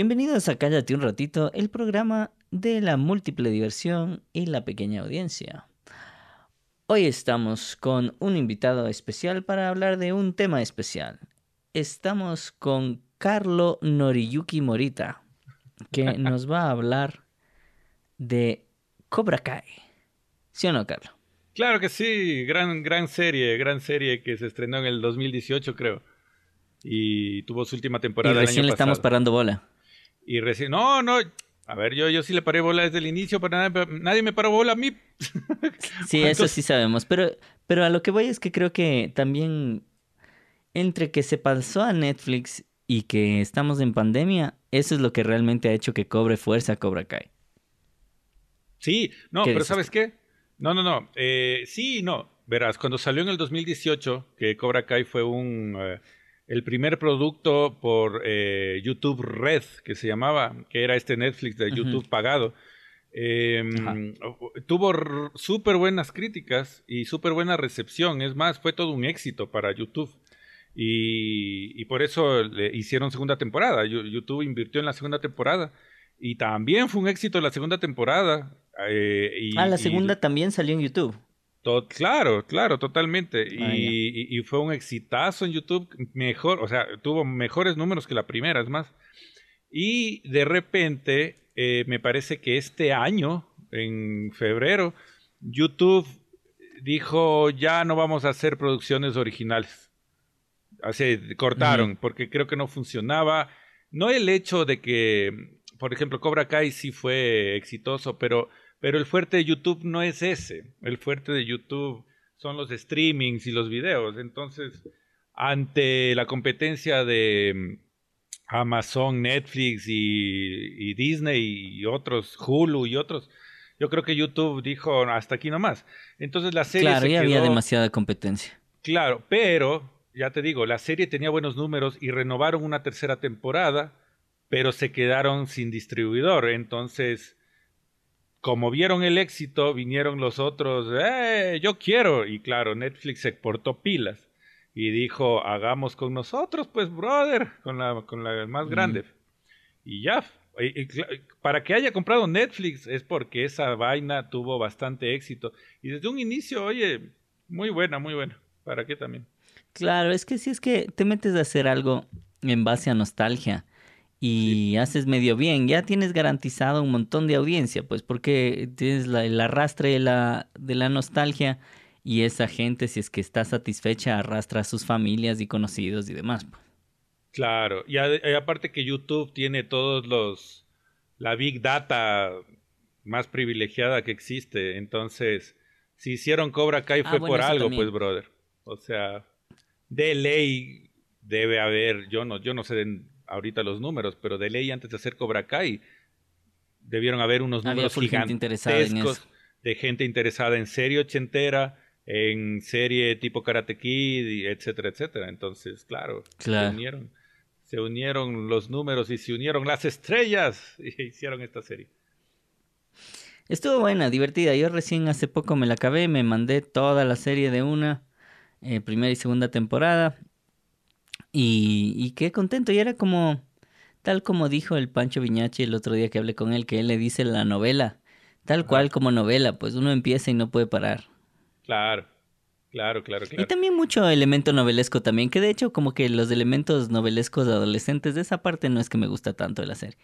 Bienvenidos a Cállate un ratito, el programa de la múltiple diversión y la pequeña audiencia. Hoy estamos con un invitado especial para hablar de un tema especial. Estamos con Carlo Noriyuki Morita, que nos va a hablar de Cobra Kai. ¿Sí o no, Carlo? Claro que sí, gran, gran serie, gran serie que se estrenó en el 2018, creo. Y tuvo su última temporada. Y recién le estamos parando bola. Y recién, no, no, a ver, yo, yo sí le paré bola desde el inicio, pero nadie, me paró bola a mí. sí, eso sí sabemos, pero, pero a lo que voy es que creo que también entre que se pasó a Netflix y que estamos en pandemia, eso es lo que realmente ha hecho que cobre fuerza Cobra Kai. Sí, no, pero ¿sabes qué? No, no, no. Eh, sí, no. Verás, cuando salió en el 2018, que Cobra Kai fue un... Eh, el primer producto por eh, YouTube Red, que se llamaba, que era este Netflix de YouTube pagado, em, tuvo súper buenas críticas y súper buena recepción. Es más, fue todo un éxito para YouTube. Y, por eso le hicieron segunda temporada. YouTube invirtió en la segunda temporada. Y también fue un éxito la segunda temporada. Eh, ah, la segunda también salió en YouTube claro, claro, totalmente. Ah, y, fue un exitazo en YouTube, mejor, o sea, tuvo mejores números que la primera, es más. Y de repente, eh, me parece que este año, en febrero, YouTube dijo, ya no vamos a hacer producciones originales. Así, cortaron, porque creo que no funcionaba. No el hecho de que, por ejemplo, Cobra Kai sí fue exitoso, pero pero el fuerte de YouTube no es ese. El fuerte de YouTube son los streamings y los videos. Entonces, ante la competencia de mm, Amazon, Netflix y, Disney y otros, Hulu y otros, yo creo que YouTube dijo hasta aquí nomás. Entonces la serie. Claro, ya había demasiada competencia. Claro, pero ya te digo, la serie tenía buenos números y renovaron una tercera temporada, pero se quedaron sin distribuidor. Entonces como vieron el éxito, vinieron los otros, ¡eh! Yo quiero. Y claro, Netflix se portó pilas y dijo, hagamos con nosotros, pues, brother, con la, con la más grande. Y ya, para que haya comprado Netflix es porque esa vaina tuvo bastante éxito. Y desde un inicio, oye, muy buena, muy buena. ¿Para qué también? Claro, es que si es que te metes a hacer algo en base a nostalgia y haces medio bien, ya tienes garantizado un montón de audiencia, pues porque tienes la, el arrastre de la, de la nostalgia y esa gente, si es que está satisfecha, arrastra a sus familias y conocidos y demás. Pues. Claro, y, aparte que YouTube tiene todos los, la big data más privilegiada que existe, entonces, si hicieron Cobra Kai ah, fue por algo, pues, brother. O sea, de ley debe haber, yo no, yo no sé ahorita los números, pero de ley antes de hacer Cobra Kai debieron haber unos números gigantescos de gente interesada en serie ochentera, en serie tipo Karate Kid, etcétera, etcétera. Entonces, claro, se unieron. Se unieron los números y se unieron las estrellas y hicieron esta serie. Estuvo buena, divertida. Yo recién hace poco me la acabé, me mandé toda la serie de una, eh, primera y segunda temporada. Y, qué contento. Y era como, tal como dijo el Pancho Viñachi el otro día que hablé con él, que él le dice la novela, tal cual como novela, pues uno empieza y no puede parar. Claro, claro, claro, claro. Y también mucho elemento novelesco también, que de hecho como que los elementos novelescos adolescentes de esa parte no es que me gusta tanto de la serie.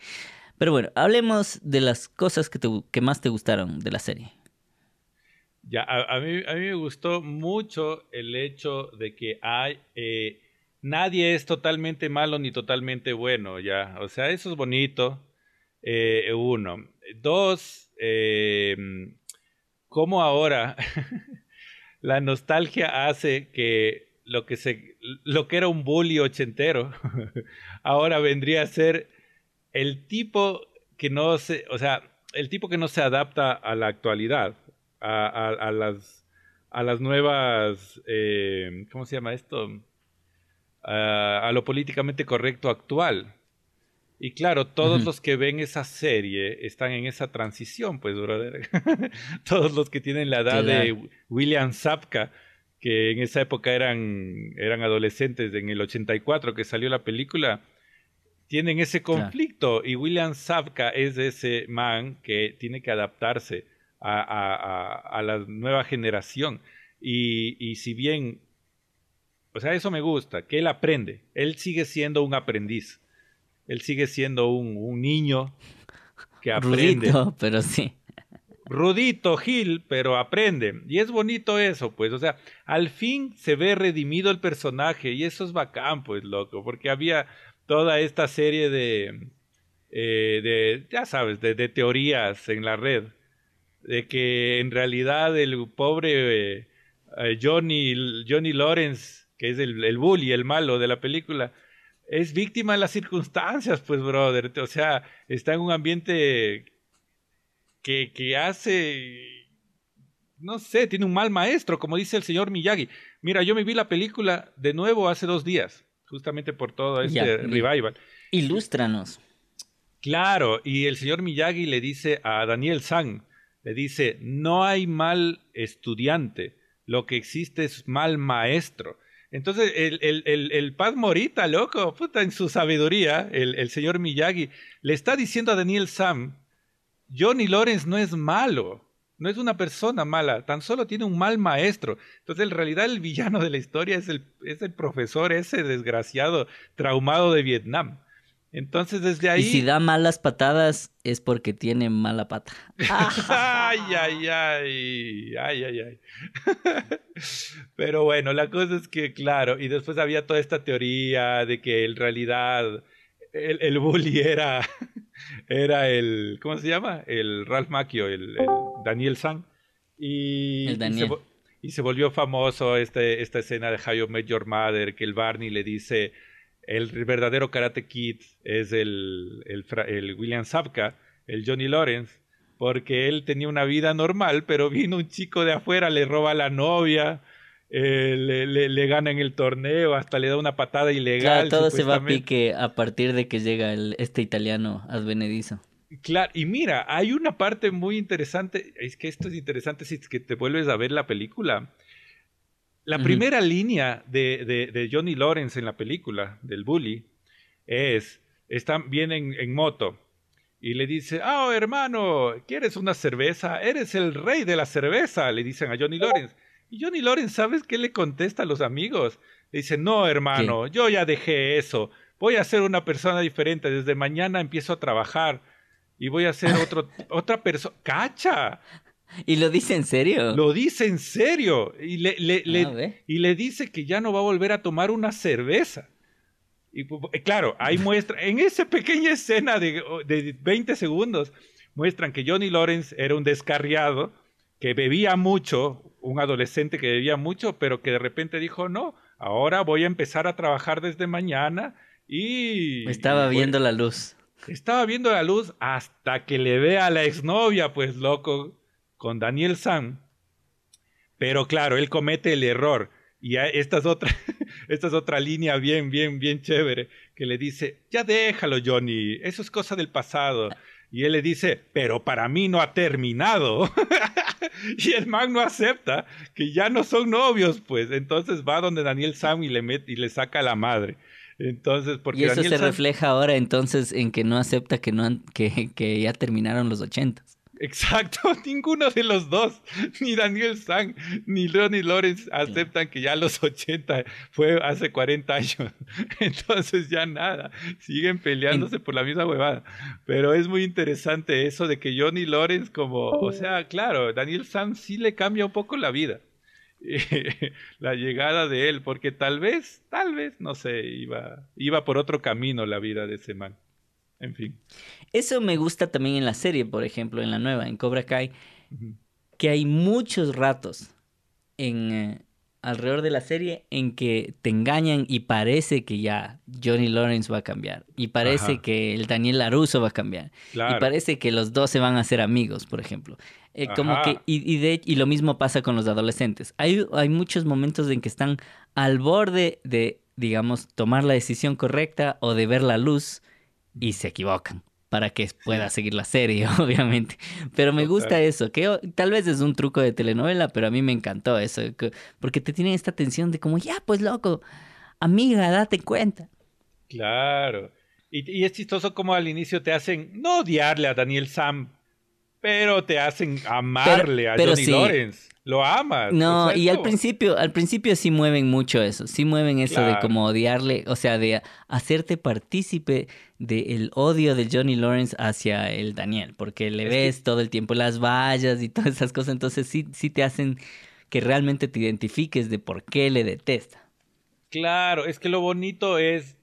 Pero bueno, hablemos de las cosas que, te, que más te gustaron de la serie. Ya, a, mí, a mí me gustó mucho el hecho de que hay... Eh, nadie es totalmente malo ni totalmente bueno, ya. O sea, eso es bonito. Eh, uno. Dos, eh, cómo ahora la nostalgia hace que lo que se lo que era un bully ochentero ahora vendría a ser el tipo que no se, o sea, el tipo que no se adapta a la actualidad, a, las a las nuevas, eh, ¿cómo se llama esto? A lo políticamente correcto actual. Y claro, todos los que ven esa serie están en esa transición, pues, brother. todos los que tienen la edad de William Zapka, que en esa época eran, eran adolescentes, en el 84 que salió la película, tienen ese conflicto y William Zabka es ese man que tiene que adaptarse a, la nueva generación. Y, y, si bien, o sea, eso me gusta, que él aprende, él sigue siendo un aprendiz, él sigue siendo un, un niño que aprende. Rudito, pero sí. Rudito, Gil, pero aprende. Y es bonito eso, pues, o sea, al fin se ve redimido el personaje y eso es bacán, pues, loco, porque había toda esta serie de, eh, de ya sabes, de, de, teorías en la red, de que en realidad el pobre eh, eh, Johnny, Johnny Lawrence, que es el, el bully, el malo de la película, es víctima de las circunstancias, pues, brother. O sea, está en un ambiente que, que hace, no sé, tiene un mal maestro, como dice el señor Miyagi. Mira, yo me vi la película de nuevo hace dos días, justamente por todo este revival. Ilústranos. Claro, y el señor Miyagi le dice a Daniel San, le dice, no hay mal estudiante, lo que existe es mal maestro. Entonces, el, el, el, el Paz Morita, loco, puta, en su sabiduría, el, señor Miyagi, le está diciendo a Daniel Sam, Johnny Lawrence no es malo, no es una persona mala, tan solo tiene un mal maestro. Entonces, en realidad, el villano de la historia es el, es el profesor ese desgraciado, traumado de Vietnam. Entonces desde ahí... Y si da malas patadas es porque tiene mala pata. ay, ay, ay, ay, ay, ay. Pero bueno, la cosa es que, claro, y después había toda esta teoría de que en realidad el, el bully era, era el, ¿cómo se llama? El Ralph Macchio, el, Daniel San. Y, el Daniel. Y, se, volvió famoso este, esta escena de How You Met Your Mother, que el Barney le dice el verdadero Karate Kid es el, el, William Zabka, el Johnny Lawrence, porque él tenía una vida normal, pero vino un chico de afuera, le roba a la novia, eh, le, le, gana en el torneo, hasta le da una patada ilegal. Claro, todo se va a pique a partir de que llega el, este italiano advenedizo. Claro, y mira, hay una parte muy interesante, es que esto es interesante si es que te vuelves a ver la película. La primera línea de, de, Johnny Lawrence en la película, del bully, es, están, vienen en moto y le dice, oh hermano, ¿quieres una cerveza? Eres el rey de la cerveza, le dicen a Johnny Lawrence. Y Johnny Lawrence, ¿sabes qué le contesta a los amigos? Le dice, no hermano, yo ya dejé eso, voy a ser una persona diferente, desde mañana empiezo a trabajar y voy a ser otro, otra persona. ¡Cacha! ¿Y lo dice en serio? Lo dice en serio. Y le, le, ah, y le dice que ya no va a volver a tomar una cerveza. Y claro, ahí muestra, en esa pequeña escena de, de 20 segundos, muestran que Johnny Lawrence era un descarriado, que bebía mucho, un adolescente que bebía mucho, pero que de repente dijo, no, ahora voy a empezar a trabajar desde mañana y... Estaba viendo la luz. Estaba viendo la luz hasta que le ve a la exnovia, pues loco, con Daniel San, pero claro, él comete el error. Y esta es otra, esta es otra línea bien, bien, bien chévere, que le dice, ya déjalo, Johnny, eso es cosa del pasado. Y él le dice, pero para mí no ha terminado. y el man no acepta que ya no son novios, pues. Entonces va donde Daniel Sam y le, mete, y le saca a la madre. Entonces, porque y eso se refleja ahora entonces en que no acepta que, no que, que ya terminaron los ochentas. Exacto, ninguno de los dos, ni Daniel Sang, ni Ronnie Lawrence aceptan que ya los 80 fue hace 40 años. Entonces ya nada, siguen peleándose por la misma huevada. Pero es muy interesante eso de que Johnny Lawrence como, o sea, claro, Daniel Sang sí le cambia un poco la vida. la llegada de él, porque tal vez, tal vez, no sé, iba, iba por otro camino la vida de ese man. En fin. Eso me gusta también en la serie, por ejemplo, en la nueva, en Cobra Kai, que hay muchos ratos en eh, alrededor de la serie en que te engañan y parece que ya Johnny Lawrence va a cambiar y parece que el Daniel Laruso va a cambiar y parece que los dos se van a hacer amigos, por ejemplo. Eh, como que y, de, y lo mismo pasa con los adolescentes. Hay, hay muchos momentos en que están al borde de, digamos, tomar la decisión correcta o de ver la luz y se equivocan para que pueda seguir la serie, obviamente. Pero me gusta eso, que tal vez es un truco de telenovela, pero a mí me encantó eso, porque te tienen esta tensión de como, ya, pues loco, amiga, date cuenta. Claro. Y, es chistoso como al inicio te hacen no odiarle a Daniel Sam, pero te hacen amarle a Johnny Lawrence. Lo amas. No, y al principio, al principio sí mueven mucho eso, sí mueven eso de como odiarle, o sea, de hacerte partícipe del odio de Johnny Lawrence hacia el Daniel, porque le ves todo el tiempo las vallas y todas esas cosas, entonces sí, sí te hacen que realmente te identifiques de por qué le detesta. Claro, es que lo bonito es,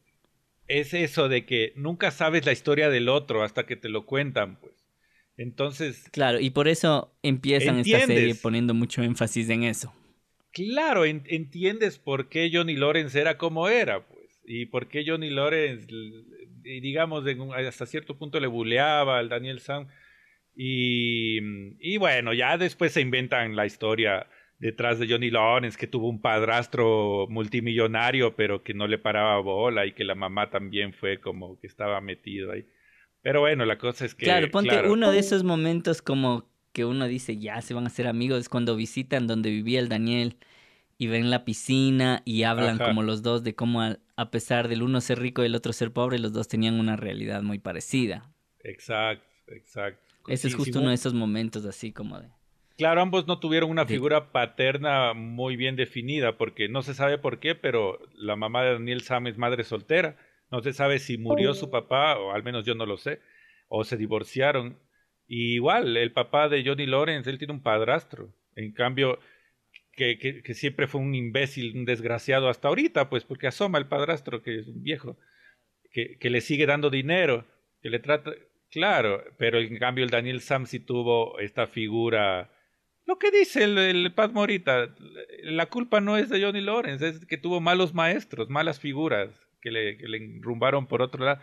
es eso de que nunca sabes la historia del otro hasta que te lo cuentan, pues. Entonces. Claro, y por eso empiezan esta serie poniendo mucho énfasis en eso. Claro, entiendes por qué Johnny Lawrence era como era, pues. Y por qué Johnny Lawrence, digamos, hasta cierto punto le buleaba al Daniel Sam. Y, y bueno, ya después se inventan la historia detrás de Johnny Lawrence, que tuvo un padrastro multimillonario, pero que no le paraba bola y que la mamá también fue como que estaba metido ahí. Pero bueno, la cosa es que... Claro, ponte uno de esos momentos como que uno dice, ya se van a hacer amigos, es cuando visitan donde vivía el Daniel y ven la piscina y hablan como los dos de cómo a, pesar del uno ser rico y el otro ser pobre, los dos tenían una realidad muy parecida. Exacto, exacto. Ese es justo uno de esos momentos así como de... Claro, ambos no tuvieron una figura paterna muy bien definida, porque no se sabe por qué, pero la mamá de Daniel Sam es madre soltera no se sabe si murió su papá, o al menos yo no lo sé, o se divorciaron. Y igual, el papá de Johnny Lawrence, él tiene un padrastro. En cambio, que, que, siempre fue un imbécil, un desgraciado hasta ahorita, pues porque asoma el padrastro, que es un viejo, que, que le sigue dando dinero, que le trata... Claro, pero en cambio el Daniel Sam sí tuvo esta figura... Lo que dice el, el Pat Morita, la culpa no es de Johnny Lawrence, es que tuvo malos maestros, malas figuras que le, enrumbaron por otro lado.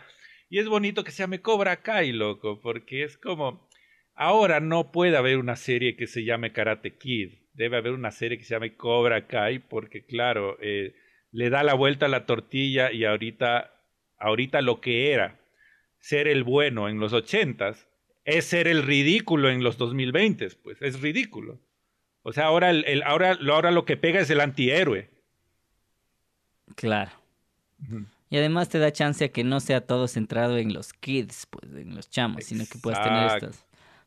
Y es bonito que se llame Cobra Kai, loco, porque es como, ahora no puede haber una serie que se llame Karate Kid, debe haber una serie que se llame Cobra Kai, porque claro, eh, le da la vuelta a la tortilla y ahorita, ahorita lo que era ser el bueno en los ochentas es ser el ridículo en los 2020, pues es ridículo. O sea, ahora, el, ahora, ahora lo que pega es el antihéroe. Claro. Y además te da chance a que no sea todo centrado en los kids, pues en los chamos, sino que puedas tener estos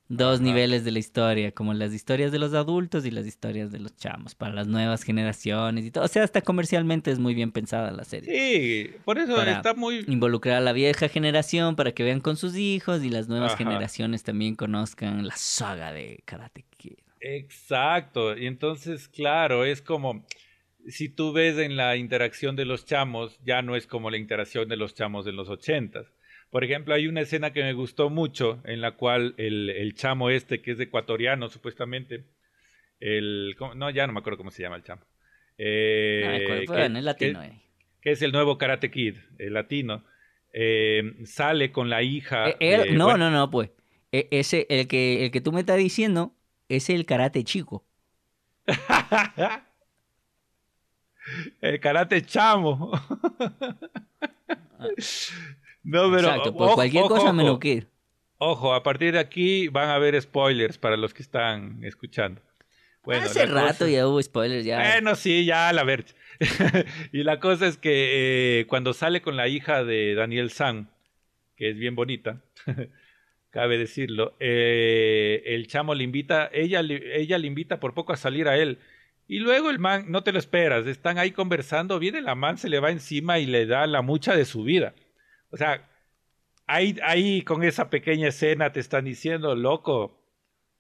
dos niveles de la historia, como las historias de los adultos y las historias de los chamos, para las nuevas generaciones y todo. O sea, hasta comercialmente es muy bien pensada la serie. Sí, por eso está muy... Involucrar a la vieja generación para que vean con sus hijos y las nuevas generaciones también conozcan la saga de Karate Kid. Exacto, y entonces, claro, es como si tú ves en la interacción de los chamos, ya no es como la interacción de los chamos de los ochentas. Por ejemplo, hay una escena que me gustó mucho en la cual el, el chamo este, que es ecuatoriano supuestamente, el, no, ya no me acuerdo cómo se llama el chamo. Eh, que, latino. Eh. Que, es el nuevo Karate Kid, el latino, eh, sale con la hija. no, no, no, pues. E, ese, el que, el que tú me estás diciendo, es el karate chico. El karate chamo. no, pero. Exacto, por cualquier cosa me lo quiero. Ojo, a partir de aquí van a haber spoilers para los que están escuchando. Bueno, Hace rato ya hubo spoilers, ya. Bueno, sí, ya la ver. y la cosa es que eh, cuando sale con la hija de Daniel San, que es bien bonita, cabe decirlo, eh, el chamo le invita, ella, ella le invita por poco a salir a él y luego el man, no te lo esperas, están ahí conversando, viene la man, se le va encima y le da la mucha de su vida. O sea, ahí, ahí con esa pequeña escena te están diciendo, loco,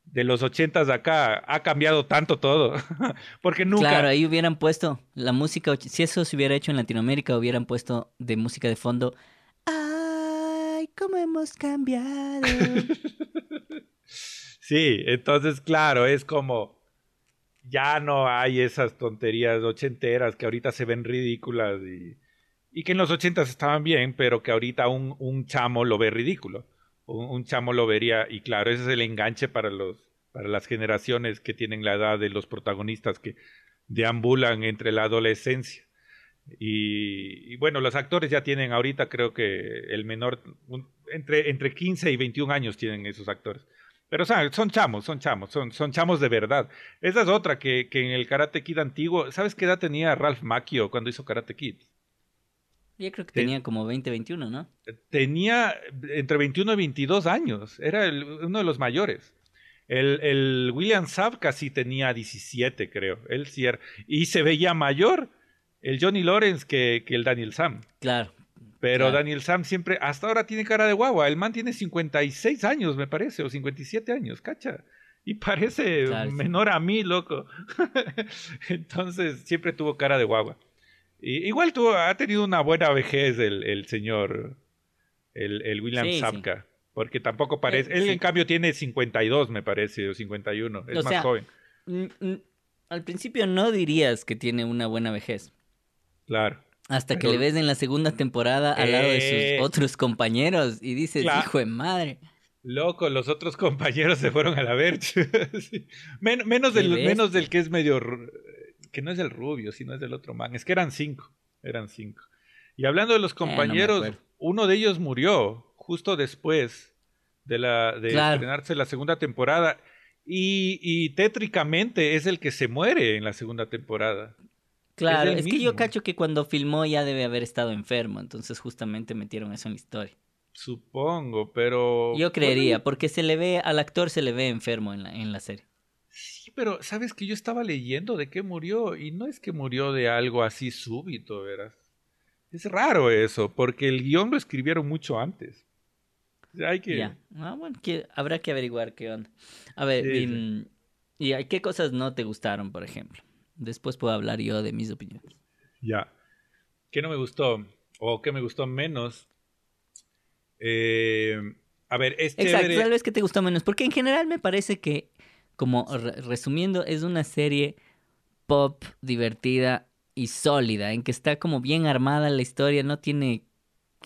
de los ochentas de acá ha cambiado tanto todo. Porque nunca. Claro, ahí hubieran puesto la música, si eso se hubiera hecho en Latinoamérica, hubieran puesto de música de fondo. ¡Ay, cómo hemos cambiado! sí, entonces, claro, es como ya no hay esas tonterías ochenteras que ahorita se ven ridículas y, que en los ochentas estaban bien, pero que ahorita un, chamo lo ve ridículo. Un, chamo lo vería, y claro, ese es el enganche para las generaciones que tienen la edad de los protagonistas que deambulan entre la adolescencia. Y, bueno, los actores ya tienen ahorita, creo que el menor, entre, entre 15 y 21 años tienen esos actores. Pero son chamos, son chamos, son, son chamos de verdad. Esa es otra que, que en el Karate Kid antiguo, ¿sabes qué edad tenía Ralph Macchio cuando hizo Karate Kid? Yo creo que tenía como 20, 21, ¿no? Tenía entre 21 y 22 años. Era uno de los mayores. El, el William Zabka sí tenía 17, creo. Él sí era, y se veía mayor el Johnny Lawrence que, que el Daniel Sam. Claro. Pero claro. Daniel Sam siempre, hasta ahora tiene cara de guagua. El man tiene 56 años, me parece, o 57 años, cacha. Y parece Claro, sí. menor a mí, loco. Entonces, siempre tuvo cara de guagua. Y, igual tuvo, ha tenido una buena vejez el, el señor, el, el William Sí, sí. Zabka. Porque tampoco parece. Eh, Él, sí. en cambio, tiene 52, me parece, o 51. Es O más sea, joven. Al principio no dirías que tiene una buena vejez. Claro. Hasta que Pero- le ves en la segunda temporada al lado de Eh. sus otros compañeros y dices, Claro. hijo de madre. Loco, los otros compañeros se fueron a la verge. Sí. Men- menos, del, menos del que es medio. ru- que no es el rubio, sino es del otro man. Es que eran cinco. Eran cinco. Y hablando de los Eh, no compañeros, uno de ellos murió justo después de, la, de Claro. estrenarse la segunda temporada. Y, y tétricamente es el que se muere en la segunda temporada. Claro, es, que yo cacho que cuando filmó ya debe haber estado enfermo, entonces justamente metieron eso en la historia. Supongo, pero. Yo creería, Bueno, porque se le ve, al actor se le ve enfermo en la, en la serie. Sí, pero sabes que yo estaba leyendo de qué murió y no es que murió de algo así súbito, verás. Es raro eso, porque el guion lo escribieron mucho antes. Hay que... Ya. Ah, bueno, que, habrá que averiguar qué onda. A ver, Sí, y, sí. y qué cosas no te gustaron, por ejemplo. Después puedo hablar yo de mis opiniones. Ya. ¿Qué no me gustó? ¿O qué me gustó menos? Eh, a ver, es Exacto, chévere- tal vez que te gustó menos, porque en general me parece que, como re- resumiendo, es una serie pop divertida y sólida, en que está como bien armada la historia, no tiene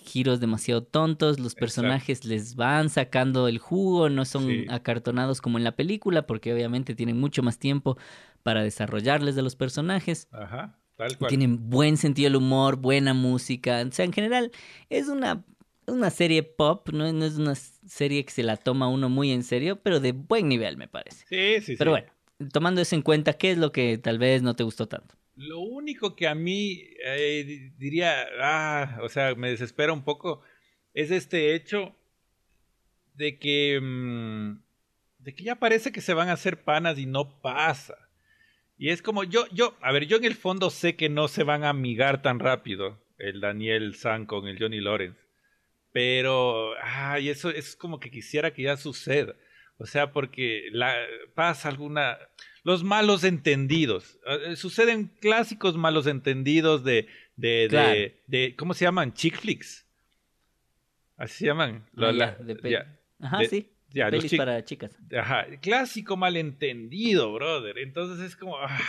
giros demasiado tontos, los Exacto. personajes les van sacando el jugo, no son Sí. acartonados como en la película, porque obviamente tienen mucho más tiempo para desarrollarles de los personajes. Ajá, tal Y cual. Tienen buen sentido del humor, buena música. O sea, en general es una, una serie pop, ¿no? no es una serie que se la toma uno muy en serio, pero de buen nivel, me parece. Sí, sí, sí. Pero bueno, tomando eso en cuenta, ¿qué es lo que tal vez no te gustó tanto? Lo único que a mí eh, di- diría, ah, o sea, me desespera un poco, es este hecho de que, mm, de que ya parece que se van a hacer panas y no pasa. Y es como, yo, yo, a ver, yo en el fondo sé que no se van a amigar tan rápido el Daniel San con el Johnny Lawrence. Pero, ay, eso, eso es como que quisiera que ya suceda. O sea, porque la, pasa alguna... Los malos entendidos. Eh, suceden clásicos malos entendidos de, de, Claro. de, de- ¿cómo se llaman? Chick flicks. Así se llaman. Ah, La- ya, de ya, Ajá, sí. Ya, Pelis para chicas. Ajá, clásico malentendido, brother. Entonces es como... ah.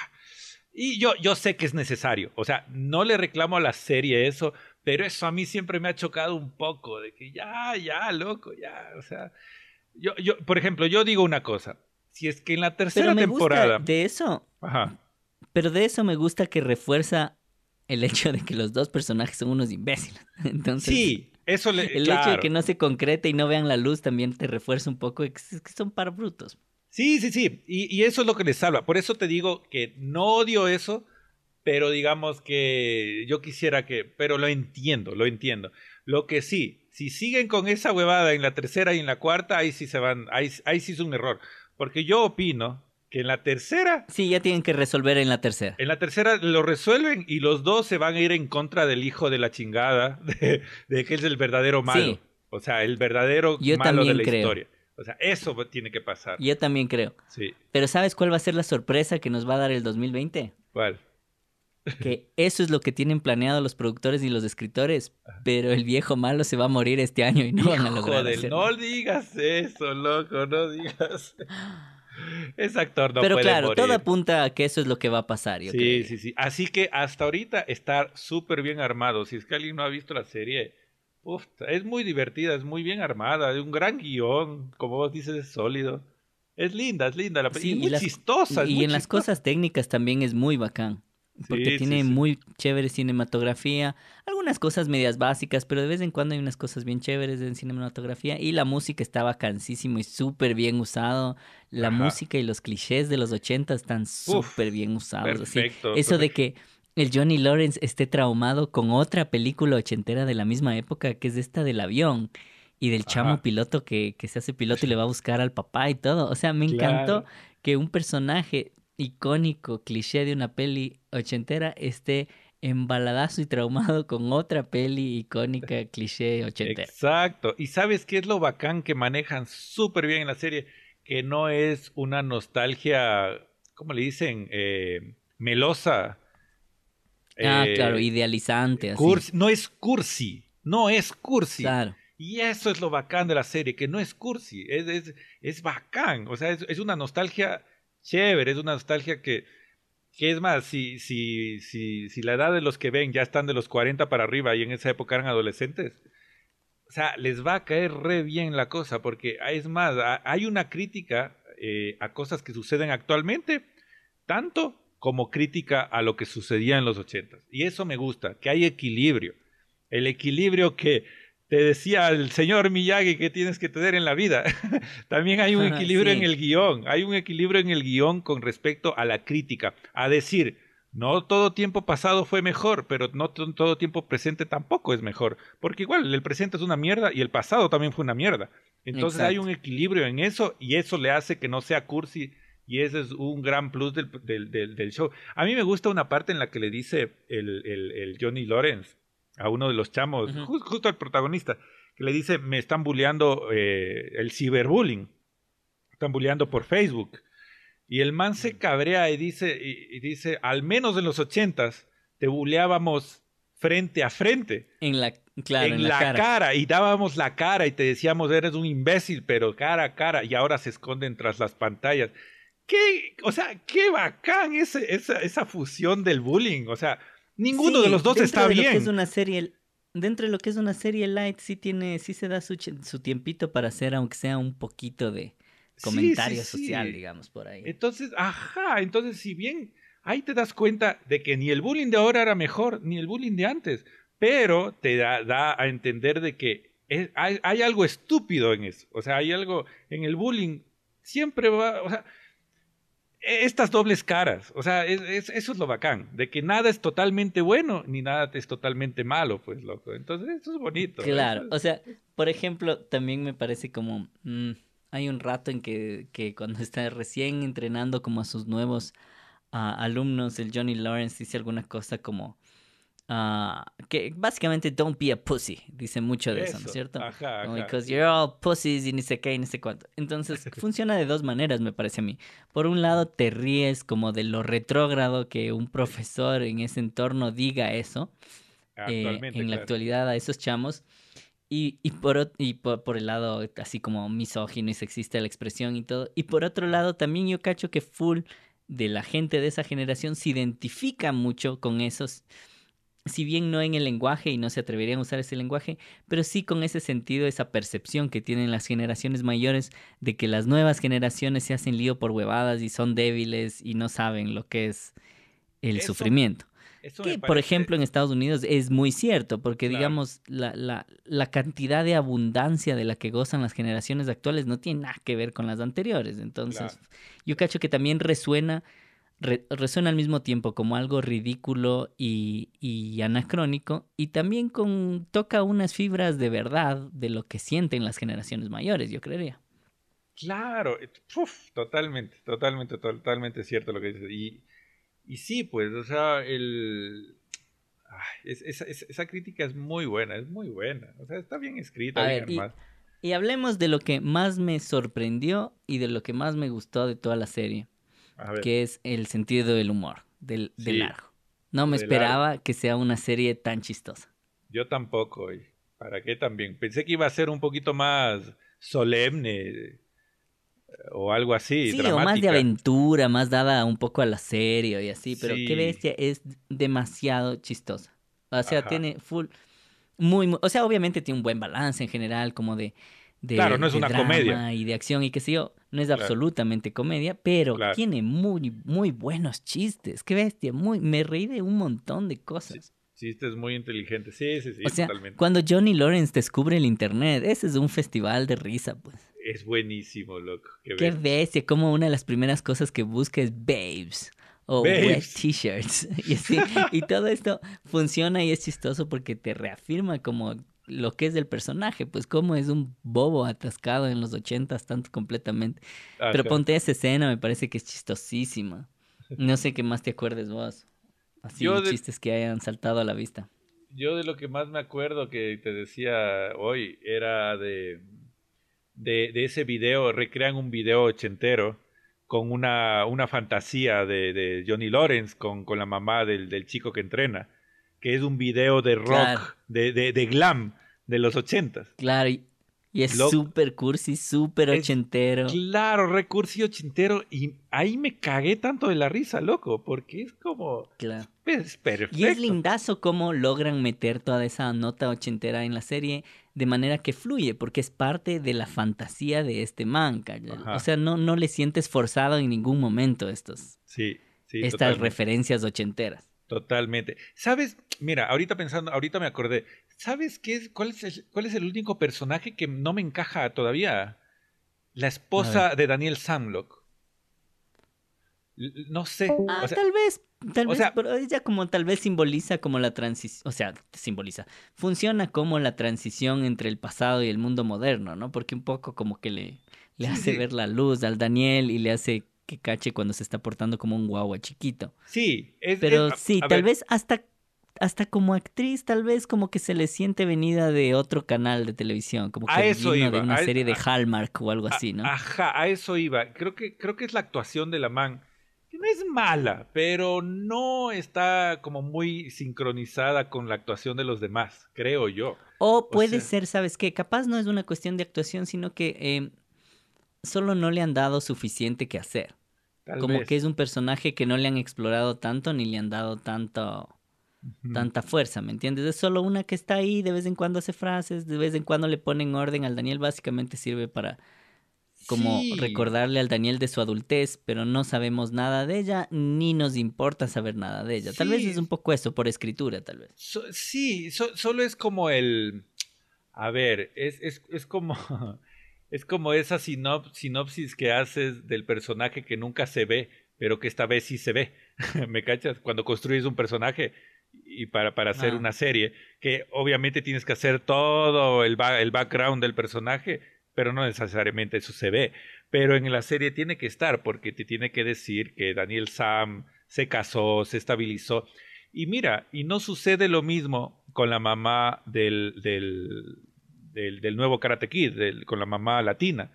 Y yo, yo sé que es necesario. O sea, no le reclamo a la serie eso, pero eso a mí siempre me ha chocado un poco, de que ya, ya, loco, ya. O sea, yo, yo, por ejemplo, yo digo una cosa. Si es que en la tercera Pero me temporada... gusta de eso, Ajá. pero de eso me gusta que refuerza el hecho de que los dos personajes son unos imbéciles. Entonces, Sí, eso le... El claro. hecho de que no se concrete y no vean la luz también te refuerza un poco. Es que son para brutos. Sí, sí, sí. Y, y eso es lo que les salva. Por eso te digo que no odio eso, pero digamos que yo quisiera que... Pero lo entiendo, lo entiendo. Lo que sí, si siguen con esa huevada en la tercera y en la cuarta, ahí sí se van... Ahí, ahí sí es un error. Porque yo opino que en la tercera... Sí, ya tienen que resolver en la tercera. En la tercera lo resuelven y los dos se van a ir en contra del hijo de la chingada, de, de que es el verdadero malo. Sí. O sea, el verdadero Yo malo de la creo. historia. O sea, eso tiene que pasar. Yo también creo. Sí. Pero ¿sabes cuál va a ser la sorpresa que nos va a dar el 2020? ¿Cuál? Que eso es lo que tienen planeado los productores y los escritores. Pero el viejo malo se va a morir este año y no van a lograr hacerlo. no digas eso, loco, no digas. Ese actor no Pero puede claro, morir. todo apunta a que eso es lo que va a pasar. Yo sí, creo. sí, sí. Así que hasta ahorita está súper bien armado. Si es que alguien no ha visto la serie, uf, es muy divertida, es muy bien armada, es un gran guion, como vos dices, es sólido. Es linda, es linda, la Sí, y muy las- chistosa. es Y muy en las cosas técnicas también es muy bacán. Porque Sí, tiene sí. muy chévere cinematografía, algunas cosas medias básicas, pero de vez en cuando hay unas cosas bien chéveres en cinematografía y la música está bacanísimo y súper bien usado. La Ajá. música y los clichés de los 80 están súper bien usados. así. Perfecto. Eso de que el Johnny Lawrence esté traumado con otra película ochentera de la misma época, que es esta del avión y del chamo piloto que, que, se hace piloto y le va a buscar al papá y todo. O sea, me encantó que un personaje icónico, cliché de una peli ochentera esté embaladazo y traumado con otra peli icónica, cliché ochentera. Exacto. Y sabes qué es lo bacán que manejan súper bien en la serie, que no es una nostalgia, ¿cómo le dicen? Eh, melosa. Ah, claro, eh, idealizante. no es cursi, no es cursi. Claro. Y eso es lo bacán de la serie, que no es cursi, es, es, es bacán. O sea, es, es una nostalgia chévere, es una nostalgia que, que es más, si, si, si, si la edad de los que ven ya están de los 40 para arriba y en esa época eran adolescentes, o sea, les va a caer re bien la cosa, porque es más, hay una crítica eh, a cosas que suceden actualmente, tanto como crítica a lo que sucedía en los 80. Y eso me gusta, que hay equilibrio. El equilibrio que te decía el señor Miyagi que tienes que tener en la vida. También hay un equilibrio en el guion, hay un equilibrio en el guion con respecto a la crítica, a decir, no todo tiempo pasado fue mejor, pero no todo tiempo presente tampoco es mejor, porque igual el presente es una mierda y el pasado también fue una mierda. Entonces hay un equilibrio en eso y eso le hace que no sea cursi y ese es un gran plus del, del, del, show. A mí me gusta una parte en la que le dice el, el Johnny Lawrence, a uno de los chamos, justo al protagonista, que le dice, me están bulleando eh, el ciberbullying, están bulleando por Facebook. Y el man se cabrea y dice, y, dice, al menos en los ochentas te bulleábamos frente a frente. En la, claro, en, la, cara. Y dábamos la cara y te decíamos, eres un imbécil, pero cara a cara. Y ahora se esconden tras las pantallas. ¿Qué? O sea, qué bacán ese, esa, esa fusión del bullying. O sea, Ninguno de los dos está bien. es una serie, dentro de lo que es una serie light, sí tiene, sí se da su, su tiempito para hacer, aunque sea un poquito de comentario social, digamos, por ahí. Entonces, ajá, entonces si bien ahí te das cuenta de que ni el bullying de ahora era mejor, ni el bullying de antes, pero te da, da a entender de que hay, hay, algo estúpido en eso. O sea, hay algo en el bullying, siempre va, o sea, estas dobles caras, o sea, eso es lo bacán, de que nada es totalmente bueno ni nada es totalmente malo, pues loco. Entonces, eso es bonito. Claro, o sea, por ejemplo, también me parece como mm, hay un rato en que, que, cuando está recién entrenando como a sus nuevos ah, alumnos, el Johnny Lawrence dice alguna cosa como Uh, que básicamente don't be a pussy, dice mucho de eso, ¿no es cierto? Ajá, ajá. Because you're all pussies y ni sé qué y ni sé cuánto. Entonces funciona de dos maneras, me parece a mí. Por un lado, te ríes como de lo retrógrado que un profesor en ese entorno diga eso. Eh, en la actualidad a esos chamos. Y, y, por, y por, por, el lado así como misógino y sexista la expresión y todo. Y por otro lado, también yo cacho que full de la gente de esa generación se identifica mucho con esos si bien no en el lenguaje y no se atreverían a usar ese lenguaje, pero sí con ese sentido, esa percepción que tienen las generaciones mayores de que las nuevas generaciones se hacen lío por huevadas y son débiles y no saben lo que es el sufrimiento. que, por ejemplo, en Estados Unidos es muy cierto, porque digamos, la, la, la, cantidad de abundancia de la que gozan las generaciones actuales no tiene nada que ver con las anteriores. Entonces, yo cacho que también resuena resuena al mismo tiempo como algo ridículo y, anacrónico y también con, toca unas fibras de verdad de lo que sienten las generaciones mayores, yo creería. Claro, eh, totalmente, totalmente, totalmente cierto lo que dices. Y, y sí, pues, o sea, el... esa, crítica es muy buena, es muy buena. O sea, está bien escrita. bien y hablemos de lo que más me sorprendió y de lo que más me gustó de toda la serie que es el sentido del humor, del, largo. No me esperaba que sea una serie tan chistosa. Yo tampoco, y ¿para qué también? Pensé que iba a ser un poquito más solemne eh, o algo así. Sí, o más de aventura, más dada un poco a la serie y así, pero qué bestia, es demasiado chistosa. O sea, tiene full, muy, o sea, obviamente tiene un buen balance en general, como de, de, claro, no es una comedia. y de acción y qué sé yo. No es absolutamente comedia, pero tiene muy, muy buenos chistes. Qué bestia, muy, me reí de un montón de cosas. chistes muy inteligentes, sí, sí, sí, o sea, Cuando Johnny Lawrence descubre el internet, ese es un festival de risa, pues. Es buenísimo, loco. Qué, bestia. Qué bestia, como una de las primeras cosas que busca es babes. o wet t-shirts. Y, y todo esto funciona y es chistoso porque te reafirma como lo que es el personaje, pues como es un bobo atascado en los ochentas tanto completamente. Ah, Pero ponte esa escena, me parece que es chistosísima. No sé qué más te acuerdes vos. Así de chistes que hayan saltado a la vista. Yo de lo que más me acuerdo que te decía hoy era de, de, ese video, recrean un video ochentero con una, una fantasía de, de Johnny Lawrence con, con la mamá del, del, chico que entrena, que es un video de rock, de, de, glam de los ochentas. Claro, y, y es súper cursi, súper ochentero. Claro, recursi ochentero. Y ahí me cagué tanto de la risa, loco, porque es como... Claro. Es perfecto. Y es lindazo cómo logran meter toda esa nota ochentera en la serie de manera que fluye, porque es parte de la fantasía de este manga. O sea, no, no le sientes forzado en ningún momento estos... Sí, sí. Estas referencias ochenteras. Totalmente. ¿Sabes? Mira, ahorita pensando, ahorita me acordé. ¿Sabes qué es, cuál, es el, cuál es el único personaje que no me encaja todavía? La esposa de Daniel Samlock. No sé. Ah, tal vez, tal vez, pero ella como tal vez simboliza como la transición, o sea, simboliza, funciona como la transición entre el pasado y el mundo moderno, ¿no? Porque un poco como que le, le hace ver la luz al Daniel y le hace que cache cuando se está portando como un guagua chiquito. Sí, es, pero sí, tal vez hasta hasta como actriz, tal vez como que se le siente venida de otro canal de televisión, como que a eso de una serie de Hallmark o algo así, ¿no? Ajá, a eso iba. Creo que, creo que es la actuación de la man, que no es mala, pero no está como muy sincronizada con la actuación de los demás, creo yo. O puede ser, ¿sabes qué? Capaz no es una cuestión de actuación, sino que eh, solo no le han dado suficiente que hacer. como que es un personaje que no le han explorado tanto ni le han dado tanto tanta fuerza, ¿me entiendes? Es solo una que está ahí, de vez en cuando hace frases, de vez en cuando le ponen orden al Daniel, básicamente sirve para como recordarle al Daniel de su adultez, pero no sabemos nada de ella, ni nos importa saber nada de ella. Tal vez es un poco eso, por escritura, tal vez. sí, solo es como el... A ver, es, es, es como... es como esa sinopsis que haces del personaje que nunca se ve, pero que esta vez sí se ve. ¿Me cachas? Cuando construyes un personaje, y para, para hacer una serie, que obviamente tienes que hacer todo el, el background del personaje, pero no necesariamente eso se ve. Pero en la serie tiene que estar, porque te tiene que decir que Daniel Sam se casó, se estabilizó. Y mira, y no sucede lo mismo con la mamá del, del, del, nuevo Karate Kid, con la mamá latina,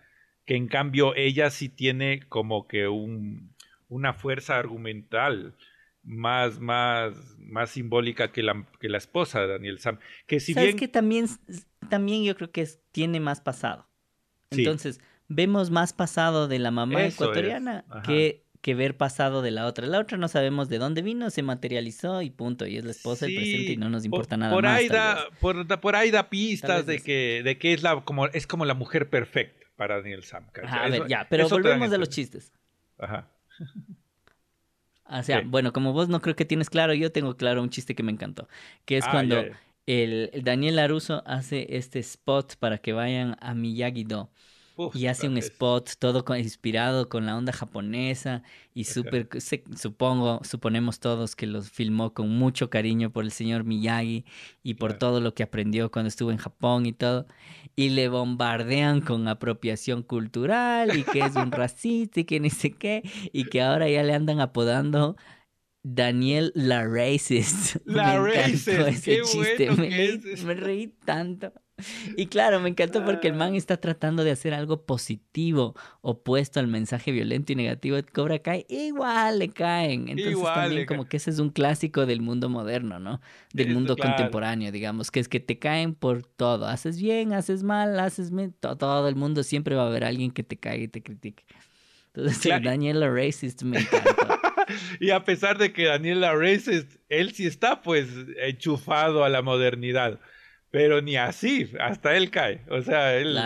que en cambio ella sí tiene como que un, una fuerza argumental más, más, más simbólica que la, que la esposa de Daniel Sam. Que si ¿Sabes bien... que también, también yo creo que tiene más pasado. Entonces, vemos más pasado de la mamá ecuatoriana que, que ver pasado de la otra. La otra no sabemos de dónde vino, se materializó y punto. Y es la esposa del presente y no nos importa nada por más. Ahí da, por, por, ahí da pistas de que, de que es, la, como, es como la mujer perfecta para Daniel Sam. a ver, ya, pero volvemos a los chistes. Ajá. O sea, bueno, como vos no creo que tienes claro, yo tengo claro un chiste que me encantó, que es ah, cuando El, Daniel Laruso hace este spot para que vayan a Miyagi-Do y hace un spot todo inspirado con la onda japonesa y súper, supongo, suponemos todos que lo filmó con mucho cariño por el señor Miyagi y por todo lo que aprendió cuando estuvo en Japón y todo. Y le bombardean con apropiación cultural y que es un racista y que ni sé qué y que ahora ya le andan apodando Daniel la Racist. La me Racist. Ese chiste. me reí tanto. Y claro, me encantó porque el man está tratando de hacer algo positivo, opuesto al mensaje violento y negativo de Cobra Kai. Igual le caen. Entonces también como que ese es un clásico del mundo moderno, ¿no? Del mundo contemporáneo, digamos, que es que te caen por todo. Haces bien, haces mal, haces todo el mundo siempre va a haber alguien que te caiga y te critique. Entonces Daniel la Racist me encanta. y a pesar de que Daniel la Racist, él sí está pues enchufado a la modernidad pero ni así, hasta él cae. O sea, él...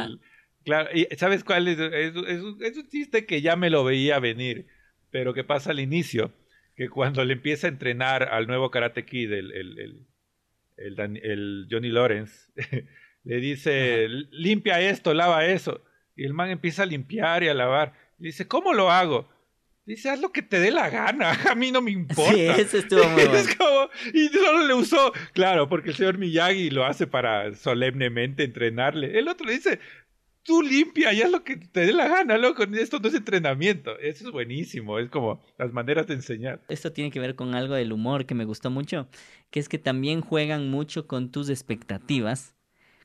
Claro, y ¿sabes cuál es? Es, un chiste que ya me lo veía venir, pero que pasa al inicio, que cuando le empieza a entrenar al nuevo Karate Kid, el, el, el, el Johnny Lawrence, le dice, limpia esto, lava eso. Y el man empieza a limpiar y a lavar. Le dice, ¿cómo lo hago? Dice, haz lo que te dé la gana, a mí no me importa. Sí, eso estuvo muy bueno. Es como, y solo le usó, claro, porque el señor Miyagi lo hace para solemnemente entrenarle. El otro le dice, tú limpia y haz lo que te dé la gana, loco. Esto no es entrenamiento. Eso es buenísimo. Es como las maneras de enseñar. Esto tiene que ver con algo del humor que me gustó mucho, que es que también juegan mucho con tus expectativas,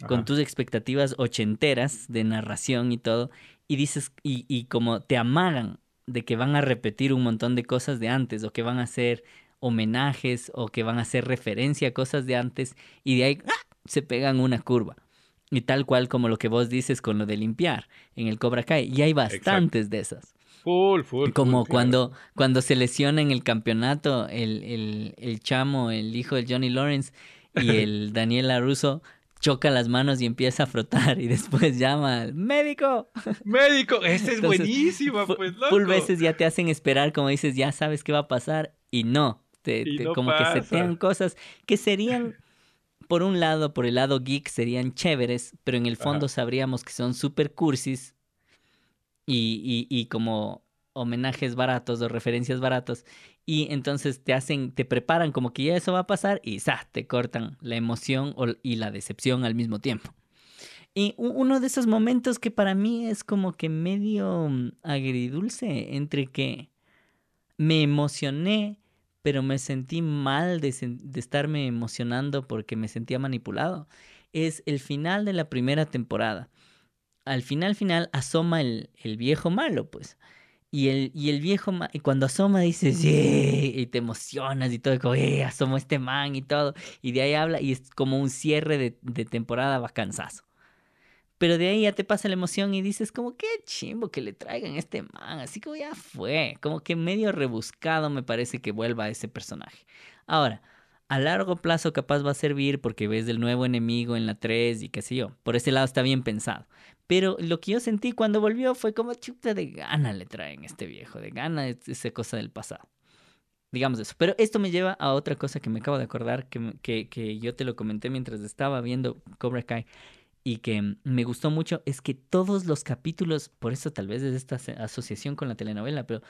con tus expectativas ochenteras de narración y todo, y dices, y, y como te amagan de que van a repetir un montón de cosas de antes, o que van a hacer homenajes, o que van a hacer referencia a cosas de antes, y de ahí ¡ah! se pegan una curva. Y tal cual como lo que vos dices con lo de limpiar en el Cobra Kai. Y hay bastantes de esas. Full, full. Como full, claro. cuando, cuando se lesiona en el campeonato el, el, el chamo, el hijo de Johnny Lawrence y el Daniel LaRusso choca las manos y empieza a frotar y después llama al médico. Médico, esa es Entonces, buenísima, pues, loco. Full veces ya te hacen esperar, como dices, ya sabes qué va a pasar y no. Te, Y te- no como que pasa. setean cosas que serían, por un lado, por el lado geek, serían chéveres, pero en el fondo Ajá. sabríamos que son super cursis y, y, y como homenajes baratos o referencias baratas. Y entonces te hacen, te preparan como que ya eso va a pasar y ¡za! te cortan la emoción y la decepción al mismo tiempo. Y uno de esos momentos que para mí es como que medio mm, agridulce entre que me emocioné, pero me sentí mal de, de estarme emocionando porque me sentía manipulado, es el final de la primera temporada. Al final, final, asoma el, el viejo malo, pues. Y el, y el viejo, y cuando asoma dices, "Yeah", y te emocionas y todo, como, eh, asomó este man y todo. Y de ahí habla y es como un cierre de, de temporada bacanzazo. Pero de ahí ya te pasa la emoción y dices como qué chimbo que le traigan este man, así como ya fue, como que medio rebuscado me parece que vuelva ese personaje. Ahora, a largo plazo capaz va a servir porque ves del nuevo enemigo en la 3 y qué sé yo, por ese lado está bien pensado. Pero lo que yo sentí cuando volvió fue como chuta de gana le traen este viejo, de gana es- esa cosa del pasado. Digamos eso. Pero esto me lleva a otra cosa que me acabo de acordar, que, que, que yo te lo comenté mientras estaba viendo Cobra Kai y que me gustó mucho, es que todos los capítulos, por eso tal vez es esta aso- asociación con la telenovela, pero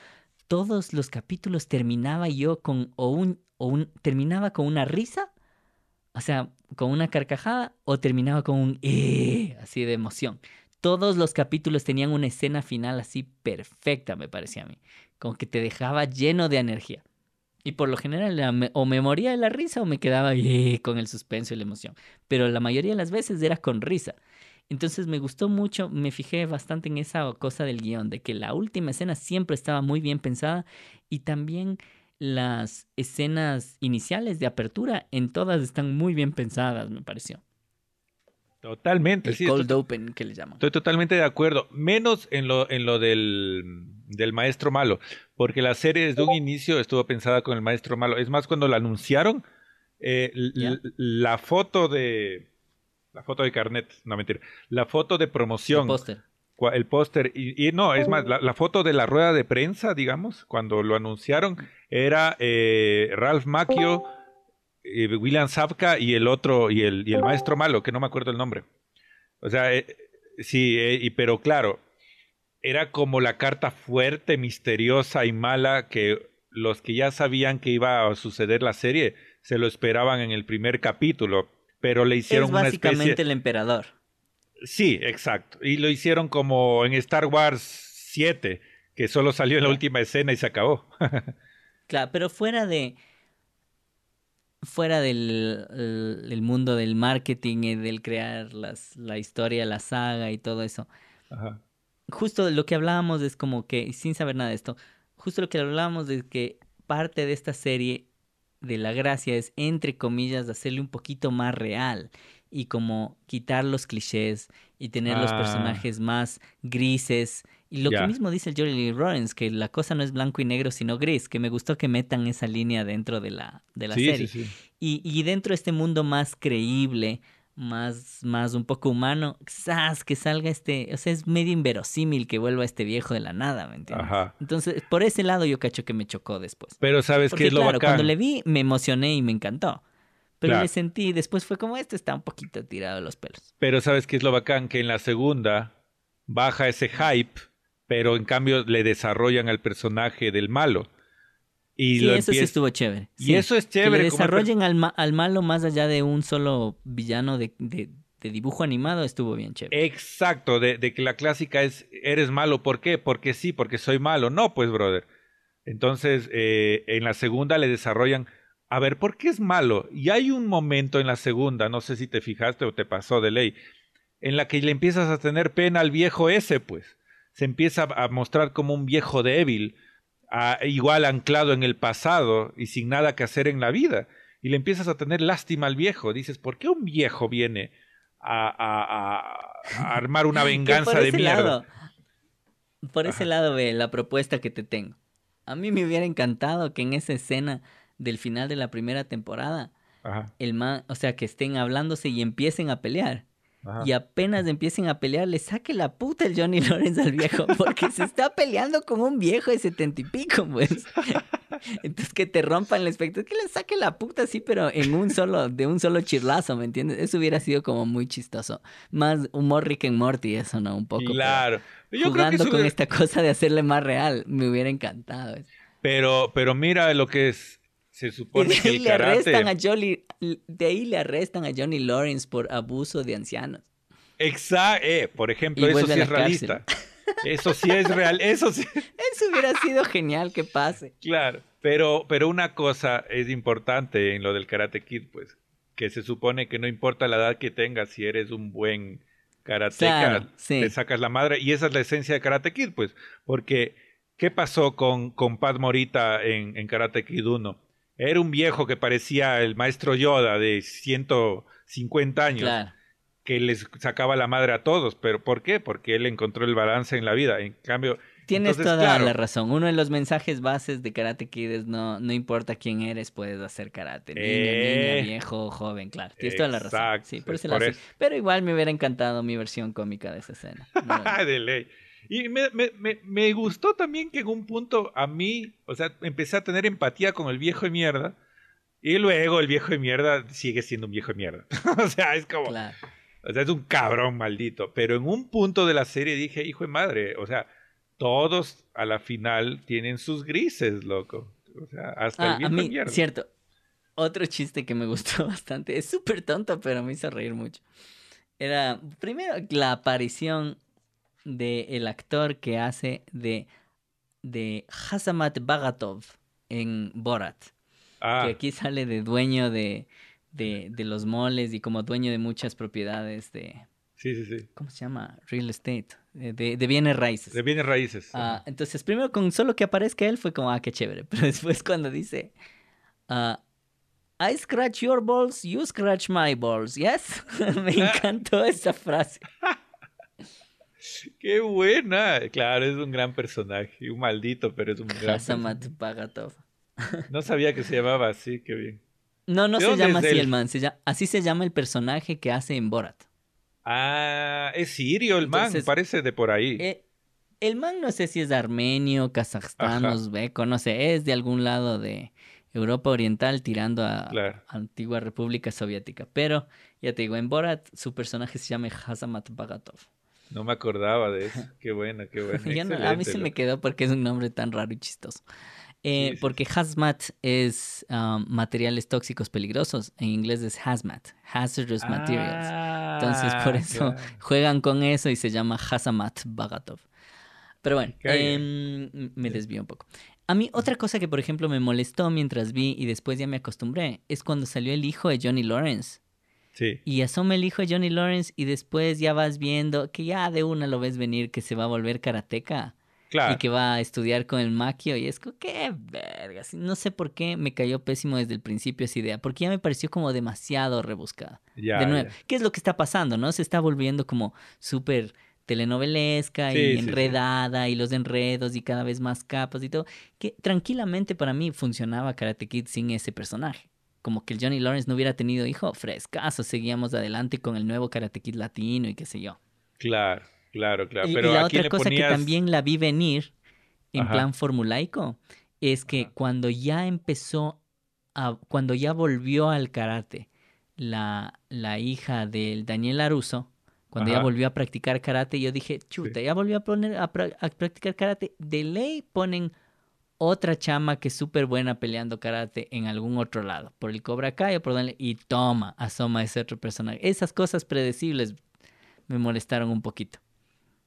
todos los capítulos terminaba yo con o un, o terminaba con una risa, o sea, con una carcajada, o terminaba con un eh, así de emoción. Todos los capítulos tenían una escena final así perfecta, me parecía a mí. Como que te dejaba lleno de energía. Y por lo general o me moría de la risa o me quedaba eh, con el suspenso y la emoción. Pero la mayoría de las veces era con risa. Entonces me gustó mucho, me fijé bastante en esa cosa del guion, de que la última escena siempre estaba muy bien pensada y también las escenas iniciales de apertura en todas están muy bien pensadas, me pareció. Totalmente, El sí. cold estoy, open que le llaman. estoy totalmente de acuerdo. Menos en lo, en lo del, del maestro malo. Porque la serie desde un inicio estuvo pensada con el maestro malo. Es más, cuando la anunciaron, eh, la foto de. La foto de carnet, no mentira. La foto de El promoción. póster. El póster y, y no, es más, la, la foto de la rueda de prensa, digamos, cuando lo anunciaron, era eh, Ralph Macchio, eh, William Sapka y el otro, y el, y el maestro malo, que no me acuerdo el nombre. O sea, eh, sí, eh, y, pero claro, era como la carta fuerte, misteriosa y mala que los que ya sabían que iba a suceder la serie se lo esperaban en el primer capítulo, pero le hicieron Es una básicamente especie... el emperador. Sí, exacto. Y lo hicieron como en Star Wars 7, que solo salió en la última escena y se acabó. Claro, pero fuera de. Fuera del el, el mundo del marketing y del crear las, la historia, la saga y todo eso. Ajá. Justo lo que hablábamos es como que, sin saber nada de esto, justo lo que hablábamos es que parte de esta serie de la gracia es, entre comillas, hacerle un poquito más real y como quitar los clichés y tener los Ah. personajes más grises. Y lo que mismo dice el Johnny Lee Lawrence, que la cosa no es blanco y negro, sino gris, que me gustó que metan esa línea dentro de la, de la Sí, serie. sí, sí. Y, y dentro de este mundo más creíble, más, más un poco humano, ¡zas! que salga este, o sea, es medio inverosímil que vuelva este viejo de la nada, ¿me entiendes? Ajá. Entonces, por ese lado yo cacho que me chocó después. Pero ¿sabes qué es lo claro, bacán? cuando le vi me emocioné y me encantó. Pero Claro. le sentí, después fue como, este está un poquito tirado de los pelos. Pero ¿sabes qué es lo bacán? Que en la segunda baja ese hype, pero en cambio le desarrollan al personaje del malo. Y sí, eso sí estuvo chévere. Y eso es chévere. Que le desarrollen al, al, malo más allá de un solo villano de, de, dibujo animado estuvo bien chévere. Exacto, de, de, que la clásica es, eres malo, ¿por qué? Porque sí, porque soy malo. No, pues, brother. Entonces, eh, en la segunda le desarrollan, a ver, ¿por qué es malo? Y hay un momento en la segunda, no sé si te fijaste o te pasó de ley, en la que le empiezas a tener pena al viejo ese, pues. Se empieza a mostrar como un viejo débil, igual anclado en el pasado y sin nada que hacer en la vida. Y le empiezas a tener lástima al viejo. Dices, ¿por qué un viejo viene a, armar una venganza de mierda? por ese lado ve la propuesta que te tengo. A mí me hubiera encantado que en esa escena del final de la primera temporada, el man, o sea, que estén hablándose y empiecen a pelear y apenas empiecen a pelear, le saque la puta el Johnny Lawrence al viejo, porque se está peleando con un viejo de setenta y pico, pues. Entonces que te rompan el espectro, que le saque la puta así, pero en un solo, de un solo chirlazo, ¿me entiendes? Eso hubiera sido como muy chistoso. Más humor Rick and Morty, eso, ¿no? Un poco. Claro. Yo jugando con esta cosa de hacerle más real, me hubiera encantado. Pero, pero mira lo que es se supone que el le arrestan a Johnny, de ahí le arrestan a Johnny Lawrence por abuso de ancianos. Exacto, eh, por ejemplo, eso sí es realista. Eso sí es real, eso sí. Eso hubiera sido genial que pase. Claro, pero, pero una cosa es importante en lo del Karate Kid, pues, que se supone que no importa la edad que tengas, si eres un buen karateca, te sacas la madre, y esa es la esencia de Karate Kid, pues, porque ¿qué pasó con, con Pat Morita en, en Karate Kid 1? Era un viejo que parecía el maestro Yoda de 150 años. Que les sacaba la madre a todos. ¿Pero por qué? Porque él encontró el balance en la vida. En cambio. Tienes toda la razón. Uno de los mensajes bases de Karate Kid es no, no importa quién eres, puedes hacer karate. Niño, niña, eh. viejo, joven, claro. Tienes toda la razón. Sí, por, eso Pero igual me hubiera encantado mi versión cómica de esa escena. de ley. Y me, me, me, gustó también que en un punto a mí, o sea, empecé a tener empatía con el viejo de mierda. Y luego el viejo de mierda sigue siendo un viejo de mierda. o sea, es como. O sea, es un cabrón maldito. Pero en un punto de la serie dije, hijo de madre, o sea, todos a la final tienen sus grises, loco. O sea, hasta el ah, viejo a mí, mierda. Cierto. Otro chiste que me gustó bastante, es súper tonto, pero me hizo reír mucho. Era, primero, la aparición de el actor que hace de, de Hasamat Bagatov en Borat. Ah. Que aquí sale de dueño de, de, de, los moles y como dueño de muchas propiedades de... Sí, sí, sí. ¿Cómo se llama? Real estate. De, de bienes raíces. De bienes raíces. Ah, entonces, primero con solo que aparezca él fue como, ah, qué chévere. Pero después cuando dice, uh, I scratch your balls, you scratch my balls, ¿yes? Me encantó esa frase. Qué buena. Claro, es un gran personaje. Un maldito, pero es un gran Hasamat Bagatov. No sabía que se llamaba así, qué bien. No, no se llama así el man. así se llama el personaje que hace en Borat. Ah, es sirio el man, parece de por ahí. Eh, el man no sé si es armenio, kazajstán, uzbeco, no sé, es de algún lado de Europa Oriental tirando a, antigua República Soviética. Pero, ya te digo, en Borat su personaje se llama Hasamat Bagatov. No me acordaba de eso. Qué bueno, qué bueno. a mí se me quedó porque es un nombre tan raro y chistoso. Eh, porque hazmat es um, materiales tóxicos peligrosos. En inglés es hazmat, hazardous materials. Entonces por ah, eso juegan con eso y se llama Hazamat Bagatov. Pero bueno, em, me desvío un poco. A mí otra cosa que por ejemplo me molestó mientras vi y después ya me acostumbré es cuando salió el hijo de Johnny Lawrence. Y asoma el hijo de Johnny Lawrence y después ya vas viendo que ya de una lo ves venir que se va a volver karateca. Y que va a estudiar con el maquio. Y es como, qué verga. No sé por qué me cayó pésimo desde el principio esa idea. Porque ya me pareció como demasiado rebuscada. de nuevo, ¿qué es lo que está pasando? ¿No? Se está volviendo como súper telenovelesca y enredada y los enredos y cada vez más capas y todo. Que tranquilamente para mí funcionaba Karate Kid sin ese personaje como que el Johnny Lawrence no hubiera tenido hijo, frescaso, seguíamos adelante con el nuevo Karate Kid latino y qué sé yo. Claro, claro, claro. Y, Pero la otra cosa que también la vi venir en plan formulaico es que cuando ya empezó, a, cuando ya volvió al karate la, la hija del Daniel Aruso, Cuando ya volvió a practicar karate, yo dije, chuta, ya volvió a, poner, a, practicar karate. De ley ponen otra chama que es súper buena peleando karate en algún otro lado. Por el Cobra Kai o por donde... Y toma, asoma ese otro personaje. Esas cosas predecibles me molestaron un poquito.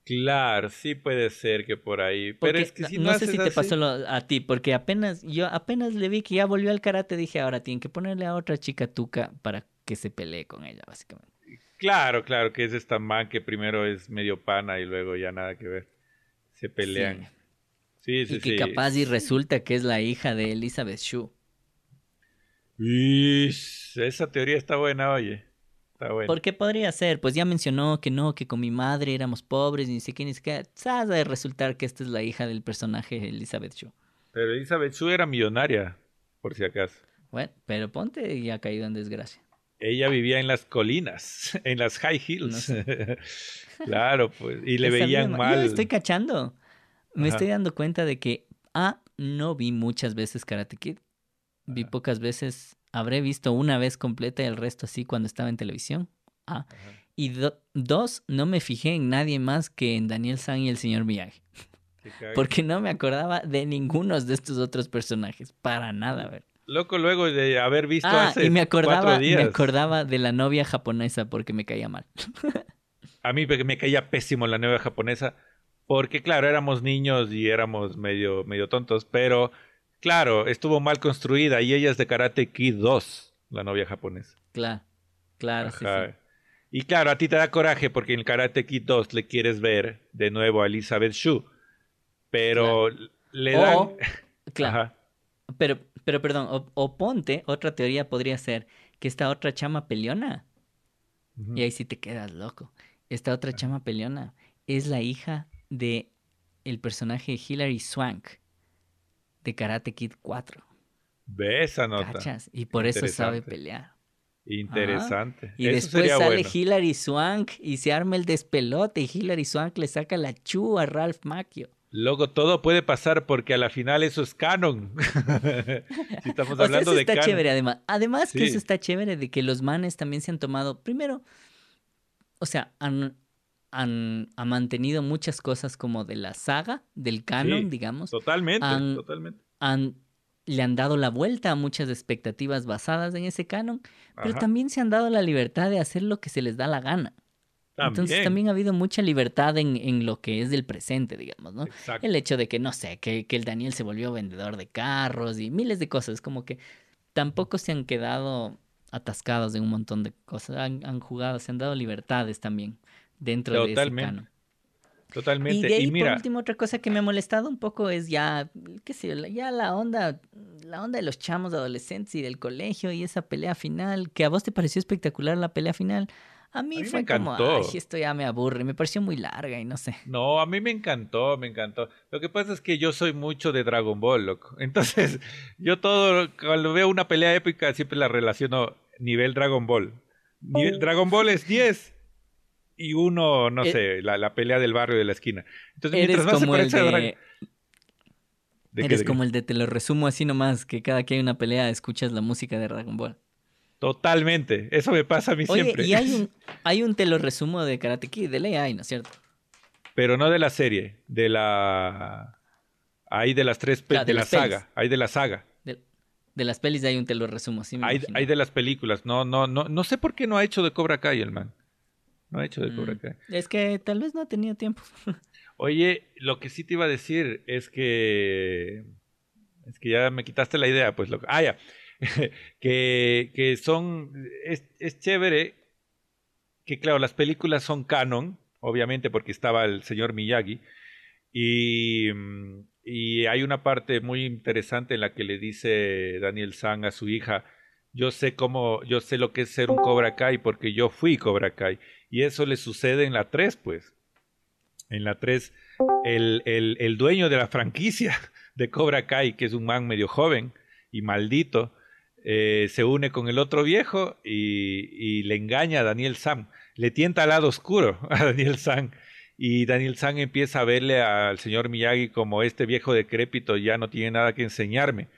Claro, sí puede ser que por ahí. pero es que si no, no sé si te pasó a ti, porque apenas yo apenas le vi que ya volvió al karate, dije, ahora tienen que ponerle a otra chica tuca para que se pelee con ella, básicamente. Claro, claro, que es esta man que primero es medio pana y luego ya nada que ver. Se pelean. Sí, sí, sí. Y que capaz y resulta que es la hija de Elizabeth Shue. esa teoría está buena, oye. ¿Por qué podría ser? Pues ya mencionó que no, que con mi madre éramos pobres, ni sé qué, ni sé qué. ¿Sabes de resultar que esta es la hija del personaje Elizabeth Shue? Pero Elizabeth Shue era millonaria, por si acaso. Bueno, pero ponte y ha caído en desgracia. Ella vivía en las colinas, en las high hills. claro, pues, y le veían mal. Yo estoy cachando. Me estoy dando cuenta de que, ah, no vi muchas veces Karate Kid. Vi pocas veces habré visto una vez completa y el resto así cuando estaba en televisión. Ah. Y dos, no me fijé en nadie más que en Daniel San y el señor Miyagi. Porque no me acordaba de ninguno de estos otros personajes. Para nada, a ver. Loco, luego de haber visto ah, y me acordaba, me acordaba de la novia japonesa porque me caía mal. a mí me caía pésimo la novia japonesa. Porque, claro, éramos niños y éramos medio, medio tontos, pero Claro, estuvo mal construida y ella es de Karate Kid 2, la novia japonesa. Claro, claro. Sí, sí. Y claro, a ti te da coraje porque en Karate Kid 2 le quieres ver de nuevo a Elizabeth Shue, pero le dan... claro. Pero, pero perdón, o, ponte, otra teoría podría ser que esta otra chama peleona. Y ahí sí te quedas loco. Esta otra chama peleona es la hija de el personaje Hilary Swank de Karate Kid 4. Ve esa nota. ¿Cachas? Y por eso sabe pelear. Interesante. Y después sale Hilary Swank y se arma el despelote y Hilary Swank le saca la chu a Ralph Macchio. Luego todo puede pasar porque a la final eso es canon. si estamos hablando eso de está chévere además. Además que eso está chévere de que los manes también se han tomado, primero, o sea, han, han, mantenido muchas cosas como de la saga, del canon, digamos. Totalmente, totalmente. Han, le han dado la vuelta a muchas expectativas basadas en ese canon, pero también se han dado la libertad de hacer lo que se les da la gana. Entonces también ha habido mucha libertad en, en, lo que es del presente, digamos, ¿no? El hecho de que, no sé, que, que, el Daniel se volvió vendedor de carros y miles de cosas, como que tampoco se han quedado atascados en un montón de cosas, han, han jugado, se han dado libertades también dentro de ese canon. Totalmente. Y de ahí, por último, otra cosa que me ha molestado un poco es ya, qué sé ya la onda, la onda de los chamos adolescentes y del colegio y esa pelea final, que a vos te pareció espectacular la pelea final. A mí, fue como, ay, esto ya me aburre, me pareció muy larga y no sé. No, a mí me encantó, me encantó. Lo que pasa es que yo soy mucho de Dragon Ball, loco. Entonces, yo todo, cuando veo una pelea épica, siempre la relaciono nivel Dragon Ball. Nivel, oh. Dragon Ball es 10 y uno, no eh, sé, la, pelea del barrio de la esquina. Entonces, eres como el de... eres como el de te lo resumo así nomás, que cada que hay una pelea escuchas la música de Dragon Ball. Totalmente, eso me pasa a mí Oye, siempre. Y hay un, hay un te lo resumo de Karate Kid, de ley ¿no es cierto? Pero no de la serie, de la... Hay de las tres, de, la saga, hay de la saga. De, las pelis hay un te lo resumo, sí hay, hay de las películas, no, no, no, no sé por qué no ha hecho de Cobra Kai el man. No ha hecho de Cobra mm. Kai. Es que tal vez no ha tenido tiempo. Oye, lo que sí te iba a decir es que. Es que ya me quitaste la idea, pues. Lo... Ah, ya. que, que son. Es, es chévere que, claro, las películas son canon, obviamente, porque estaba el señor Miyagi. Y, y hay una parte muy interesante en la que le dice Daniel San a su hija, yo sé cómo, yo sé lo que es ser un Cobra Kai porque yo fui Cobra Kai. Y eso le sucede en la 3, pues. En la 3, el, el, el, dueño de la franquicia de Cobra Kai, que es un man medio joven y maldito, eh, se une con el otro viejo y, y, le engaña a Daniel Sam. Le tienta al lado oscuro a Daniel Sam. Y Daniel Sam empieza a verle al señor Miyagi como este viejo decrépito ya no tiene nada que enseñarme.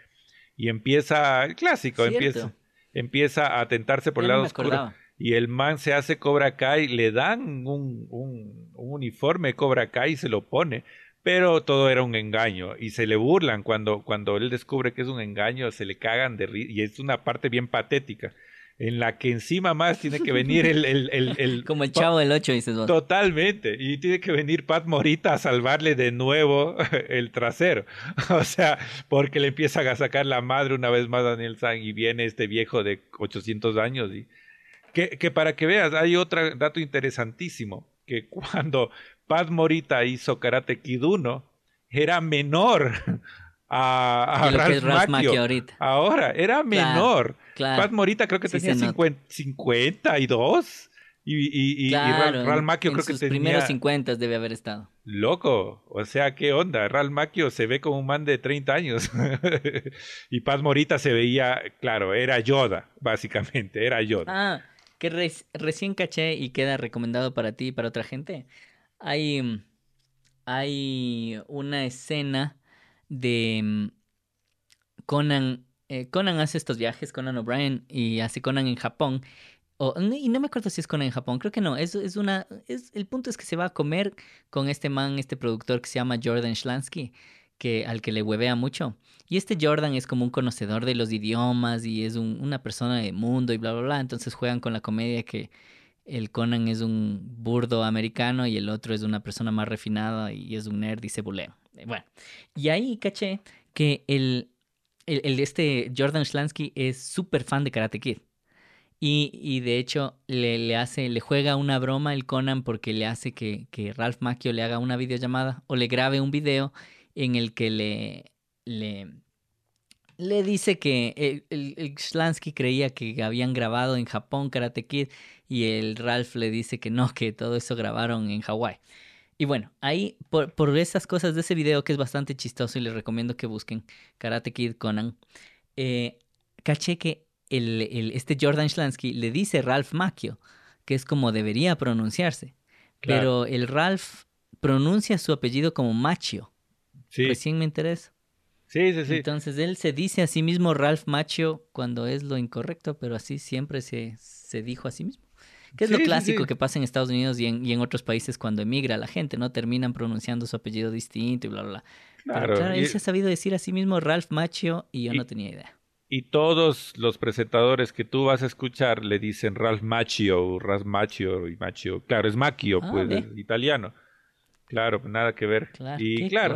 Y empieza, el clásico, empieza, empieza a tentarse por el lado oscuro y el man se hace Cobra Kai, le dan un, un, uniforme Cobra Kai y se lo pone, pero todo era un engaño y se le burlan cuando, cuando él descubre que es un engaño, se le cagan de y es una parte bien patética en la que encima más tiene que venir el... el, el, Como el chavo del 8, dices vos. Totalmente. Y tiene que venir Pat Morita a salvarle de nuevo el trasero. O sea, porque le empiezan a sacar la madre una vez más a Daniel San y viene este viejo de 800 años. Y... Que, que para que veas, hay otro dato interesantísimo, que cuando Pat Morita hizo Karate Kid 1, era menor a, a Ralph, Macchio. ahorita. Ahora, era menor. Pat Morita creo que tenía 52 y, y, y, Ralph, Macchio creo que tenía... primeros 50 debe haber estado. Loco, o sea, ¿qué onda? Ralph Macchio se ve como un man de 30 años. y Pat Morita se veía, claro, era Yoda, básicamente, era Yoda. Ah, que recién caché y queda recomendado para ti y para otra gente. Hay, hay una escena de mm, Conan. Eh, Conan hace estos viajes, Conan O'Brien, y hace Conan en Japón. y no me acuerdo si es Conan en Japón, creo que no. Es, es una. Es, el punto es que se va a comer con este man, este productor que se llama Jordan Schlansky, que, al que le huevea mucho. Y este Jordan es como un conocedor de los idiomas y es una persona de mundo y bla, bla, bla. Entonces juegan con la comedia que el Conan es un burdo americano y el otro es una persona más refinada y es un nerd y se bulea. Bueno, y ahí caché que el, el, este Jordan Schlansky es súper fan de Karate Kid. Y, y de hecho le, le, hace, le juega una broma el Conan porque le hace que, que Ralph Macchio le haga una videollamada o le grabe un video en el que le, le, le dice que el, el, el Schlansky creía que habían grabado en Japón Karate Kid y el Ralph le dice que no, que todo eso grabaron en Hawái. Y bueno, ahí, por, por, esas cosas de ese video que es bastante chistoso y les recomiendo que busquen Karate Kid Conan, eh, caché que el, el, este Jordan Schlansky le dice Ralph Macchio, que es como debería pronunciarse. Pero el Ralph pronuncia su apellido como Machio. Sí. Recién me interesa. Sí, sí, sí. Entonces él se dice a sí mismo Ralph Machio cuando es lo incorrecto, pero así siempre se, se dijo a sí mismo. Que es lo clásico que pasa en Estados Unidos y en, y en, otros países cuando emigra la gente, ¿no? Terminan pronunciando su apellido distinto y bla, bla, bla. Claro, Pero claro, él se ha sabido decir a sí mismo Ralph Macchio y yo no tenía idea. Y todos los presentadores que tú vas a escuchar le dicen Ralph Macchio, Ralph Macchio y Macchio. Claro, es Macchio, ah, pues, italiano. Claro, nada que ver. Claro, y claro.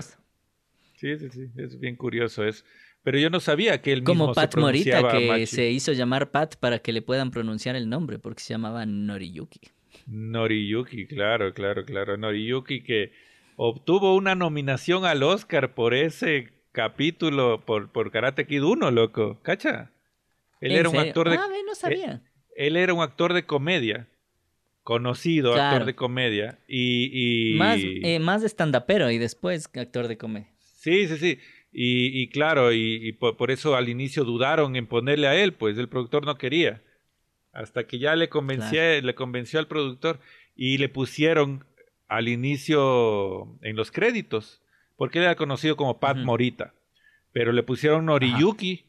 Sí, sí, sí, es bien curioso. Es, pero yo no sabía que él mismo Como Pat Morita, que se hizo llamar Pat para que le puedan pronunciar el nombre, porque se llamaba Noriyuki. Noriyuki, claro, claro, claro. Noriyuki que obtuvo una nominación al Oscar por ese capítulo, por, por Karate Kid 1, loco. ¿Cacha? Él era un actor de... Ah, no sabía. Él, era un actor de comedia. Conocido actor de comedia. Y... y... Más, eh, más stand-upero y después actor de comedia. Sí, sí, sí. Y, claro, y, por, eso al inicio dudaron en ponerle a él, pues el productor no quería. Hasta que ya le convenció, le convenció al productor y le pusieron al inicio en los créditos, porque él era conocido como Pat Morita, pero le pusieron Noriyuki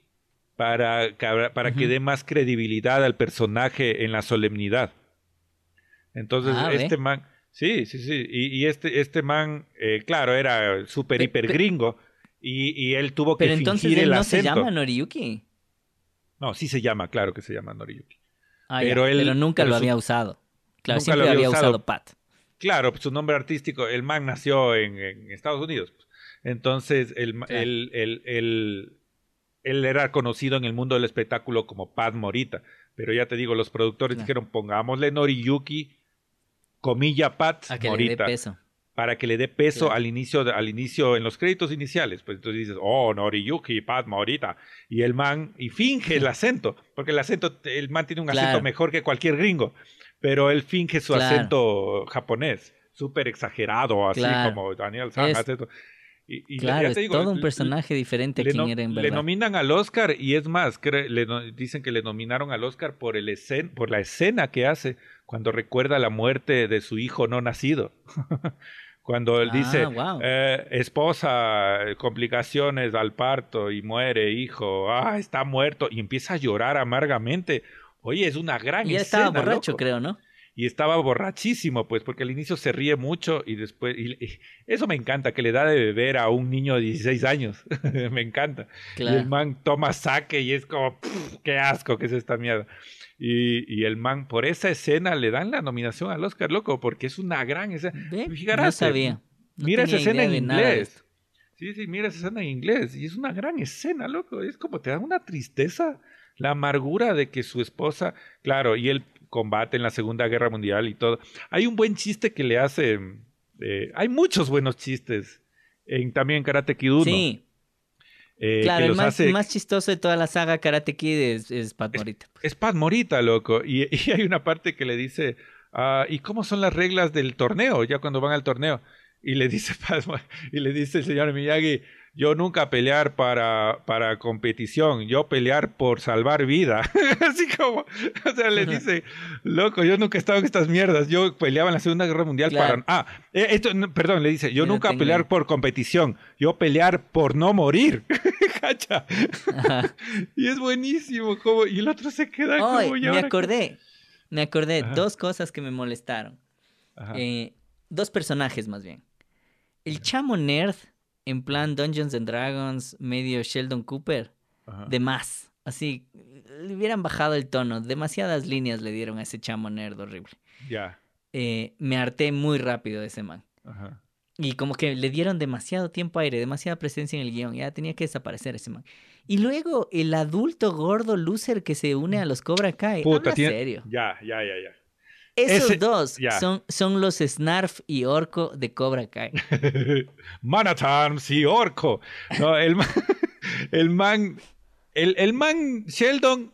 para, para que dé más credibilidad al personaje en la solemnidad. Entonces, ah, este man, sí, sí, sí, y, este, este man, eh, claro, era súper hiper gringo y, él tuvo que Pero entonces él no se llama Noriyuki. No, sí se llama, claro que se llama Noriyuki. Ah, pero, él, nunca lo había usado. Claro, siempre lo había, usado, Pat. Claro, pues, su nombre artístico, el man nació en, Estados Unidos. Pues. Entonces, el, él era conocido en el mundo del espectáculo como Pat Morita. Pero ya te digo, los productores dijeron, pongámosle Noriyuki, comilla Pat Morita. para que le dé peso al inicio al inicio en los créditos iniciales pues entonces dices oh Noriyuki Padma ahorita y el man y finge el acento porque el acento el man tiene un acento mejor que cualquier gringo pero él finge su acento japonés súper exagerado así como Daniel San y, claro, es todo un personaje diferente a quien era en verdad. Le nominan al Oscar y es más, le, dicen que le nominaron al Oscar por, el por la escena que hace cuando recuerda la muerte de su hijo no nacido. Cuando él dice, ah, eh, esposa, complicaciones al parto y muere, hijo, ah, está muerto, y empieza a llorar amargamente. Oye, es una gran Y él escena, estaba borracho, loco. creo, ¿no? Y estaba borrachísimo, pues, porque al inicio se ríe mucho y después... y- y eso me encanta, que le da de beber a un niño de 16 años. me encanta. Y el Claro. man toma saque y es como, "Pff, qué asco que es esta mierda. Y, y el man, por esa escena, le dan la nominación al Oscar, loco, porque es una gran escena. No sabía. No mira esa escena en inglés. Sí, sí, mira esa escena en inglés. Y es una gran escena, loco. Es como te da una tristeza, la amargura de que su esposa, claro, y él combate en la Segunda Guerra Mundial y todo. Hay un buen chiste que le hace. eh, hay muchos buenos chistes en, también en Karate Kid 1. Sí, eh, que claro, el más, hace- más chistoso de toda la saga Karate Kid es, es Pat Morita. pues. Es Pat Morita, loco. Y, y hay una parte que le dice, ah, ¿y cómo son las reglas del torneo? Ya cuando van al torneo. Y le dice Pat y le dice el señor Miyagi, yo nunca pelear para, para competición, yo pelear por salvar vida. Así como, o sea, le dice, loco, yo nunca he estado en estas mierdas, yo peleaba en la Segunda Guerra Mundial Claro. para... Ah, eh, esto, no, perdón, le dice, yo nunca tengo- pelear por competición, yo pelear por no morir. Cacha. Y es buenísimo, como, y el otro se queda como... "¿Y me ahora qué?". acordé. Me acordé. Ajá. Dos cosas que me molestaron. Eh, dos personajes más bien. El chamo nerd, en plan Dungeons and Dragons, medio Sheldon Cooper, Ajá. de más. Así, le hubieran bajado el tono. Demasiadas líneas le dieron a ese chamo nerd horrible. Ya. Eh, me harté muy rápido de ese man. Ajá. Y como que le dieron demasiado tiempo aire, demasiada presencia en el guion. Ya tenía que desaparecer ese man. Y luego el adulto gordo loser que se une a los Cobra Kai. Puta, Habla tiene- serio. Ya, ya, ya, ya. Esos Ese- dos son, son los Snarf y Orco de Cobra Kai. Manhattan, sí, orco. No, el man, el man, el, el man Sheldon,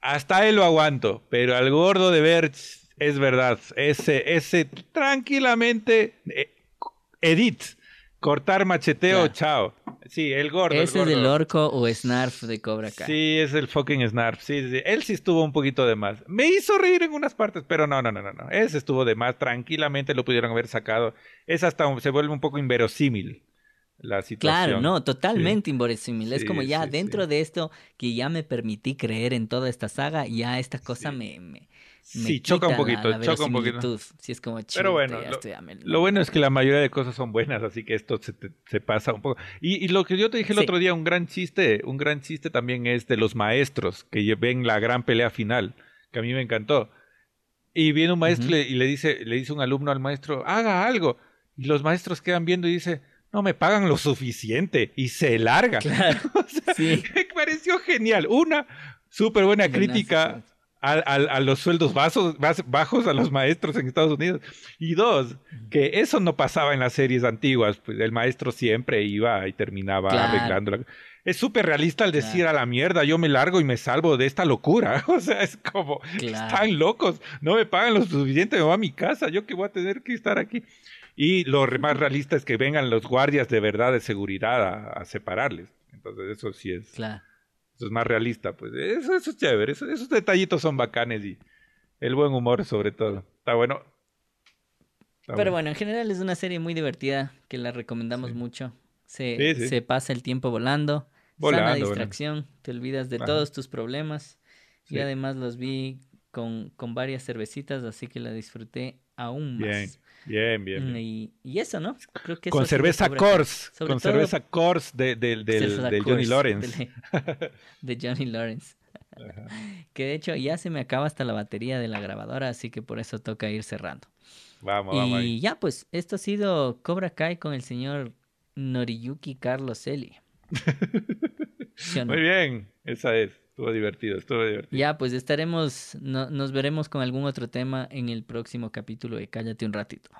hasta él lo aguanto, pero al gordo de Birch, es verdad, ese, ese tranquilamente, eh, edit, cortar macheteo, Claro. chao. Sí, el gordo. el Ese es el gordo. Orco o Snarf de Cobra Kai. Sí, es el fucking Snarf. Sí. Él sí estuvo un poquito de más. Me hizo reír en unas partes, pero no, no, no, no, no. Ese estuvo de más. Tranquilamente lo pudieron haber sacado. Es hasta se vuelve un poco inverosímil la situación. Claro, no, totalmente inverosímil. Es como ya sí, dentro de esto que ya me permití creer en toda esta saga, ya esta cosa me Sí, choca un la- poquito, la choca un poquito. Sí, es como Pero chuta, bueno, lo- estoy Lo bueno es que la mayoría de cosas son buenas, así que esto se, te- se pasa un poco. Y, y lo que yo te dije el Sí. otro día, un gran chiste, un gran chiste también es de los maestros que ven la gran pelea final, que a mí me encantó. Y viene un maestro y le- y le dice, le dice un alumno al maestro, haga algo. Y los maestros quedan viendo y dice, no me pagan lo suficiente. Y se larga. Claro, O sea, sí. me pareció genial. Una súper buena crítica a, a- a los sueldos bajos, bajos a los maestros en Estados Unidos. Y dos, que eso no pasaba en las series antiguas. Pues el maestro siempre iba y terminaba Claro. arreglándola. Es súper realista al decir Claro. a la mierda, yo me largo y me salvo de esta locura. O sea, es como, Claro. están locos, no me pagan lo suficiente, me voy a mi casa, yo que voy a tener que estar aquí. Y lo más realista es que vengan los guardias de verdad de seguridad a, a separarles. Entonces eso sí es, Claro. Eso es más realista. Pues eso, eso es chévere, eso- esos detallitos son bacanes y el buen humor sobre todo. Está bueno. Está Pero bueno, en general es una serie muy divertida que la recomendamos Sí. mucho. Se, Sí, sí. se pasa el tiempo volando. Volando, sana distracción. Te olvidas de Ajá. todos tus problemas. Y además los vi con, con varias cervecitas, así que la disfruté aún más. Bien, bien, bien. bien. Y, y eso, ¿no? Creo que Con eso cerveza. Coors, Sobre con todo- cerveza Coors de, del- del- Cerveza del Johnny Lawrence. De, de Johnny Lawrence. Que de hecho ya se me acaba hasta la batería de la grabadora, así que por eso toca ir cerrando. Vamos, vamos ahí. Y ya, pues, esto ha sido Cobra Kai con el señor Noriyuki Carlos Eli. ¿Sí o no? Muy bien, esa es. Estuvo divertido, estuvo divertido. Ya, pues estaremos, no- nos veremos con algún otro tema en el próximo capítulo de Cállate un ratito.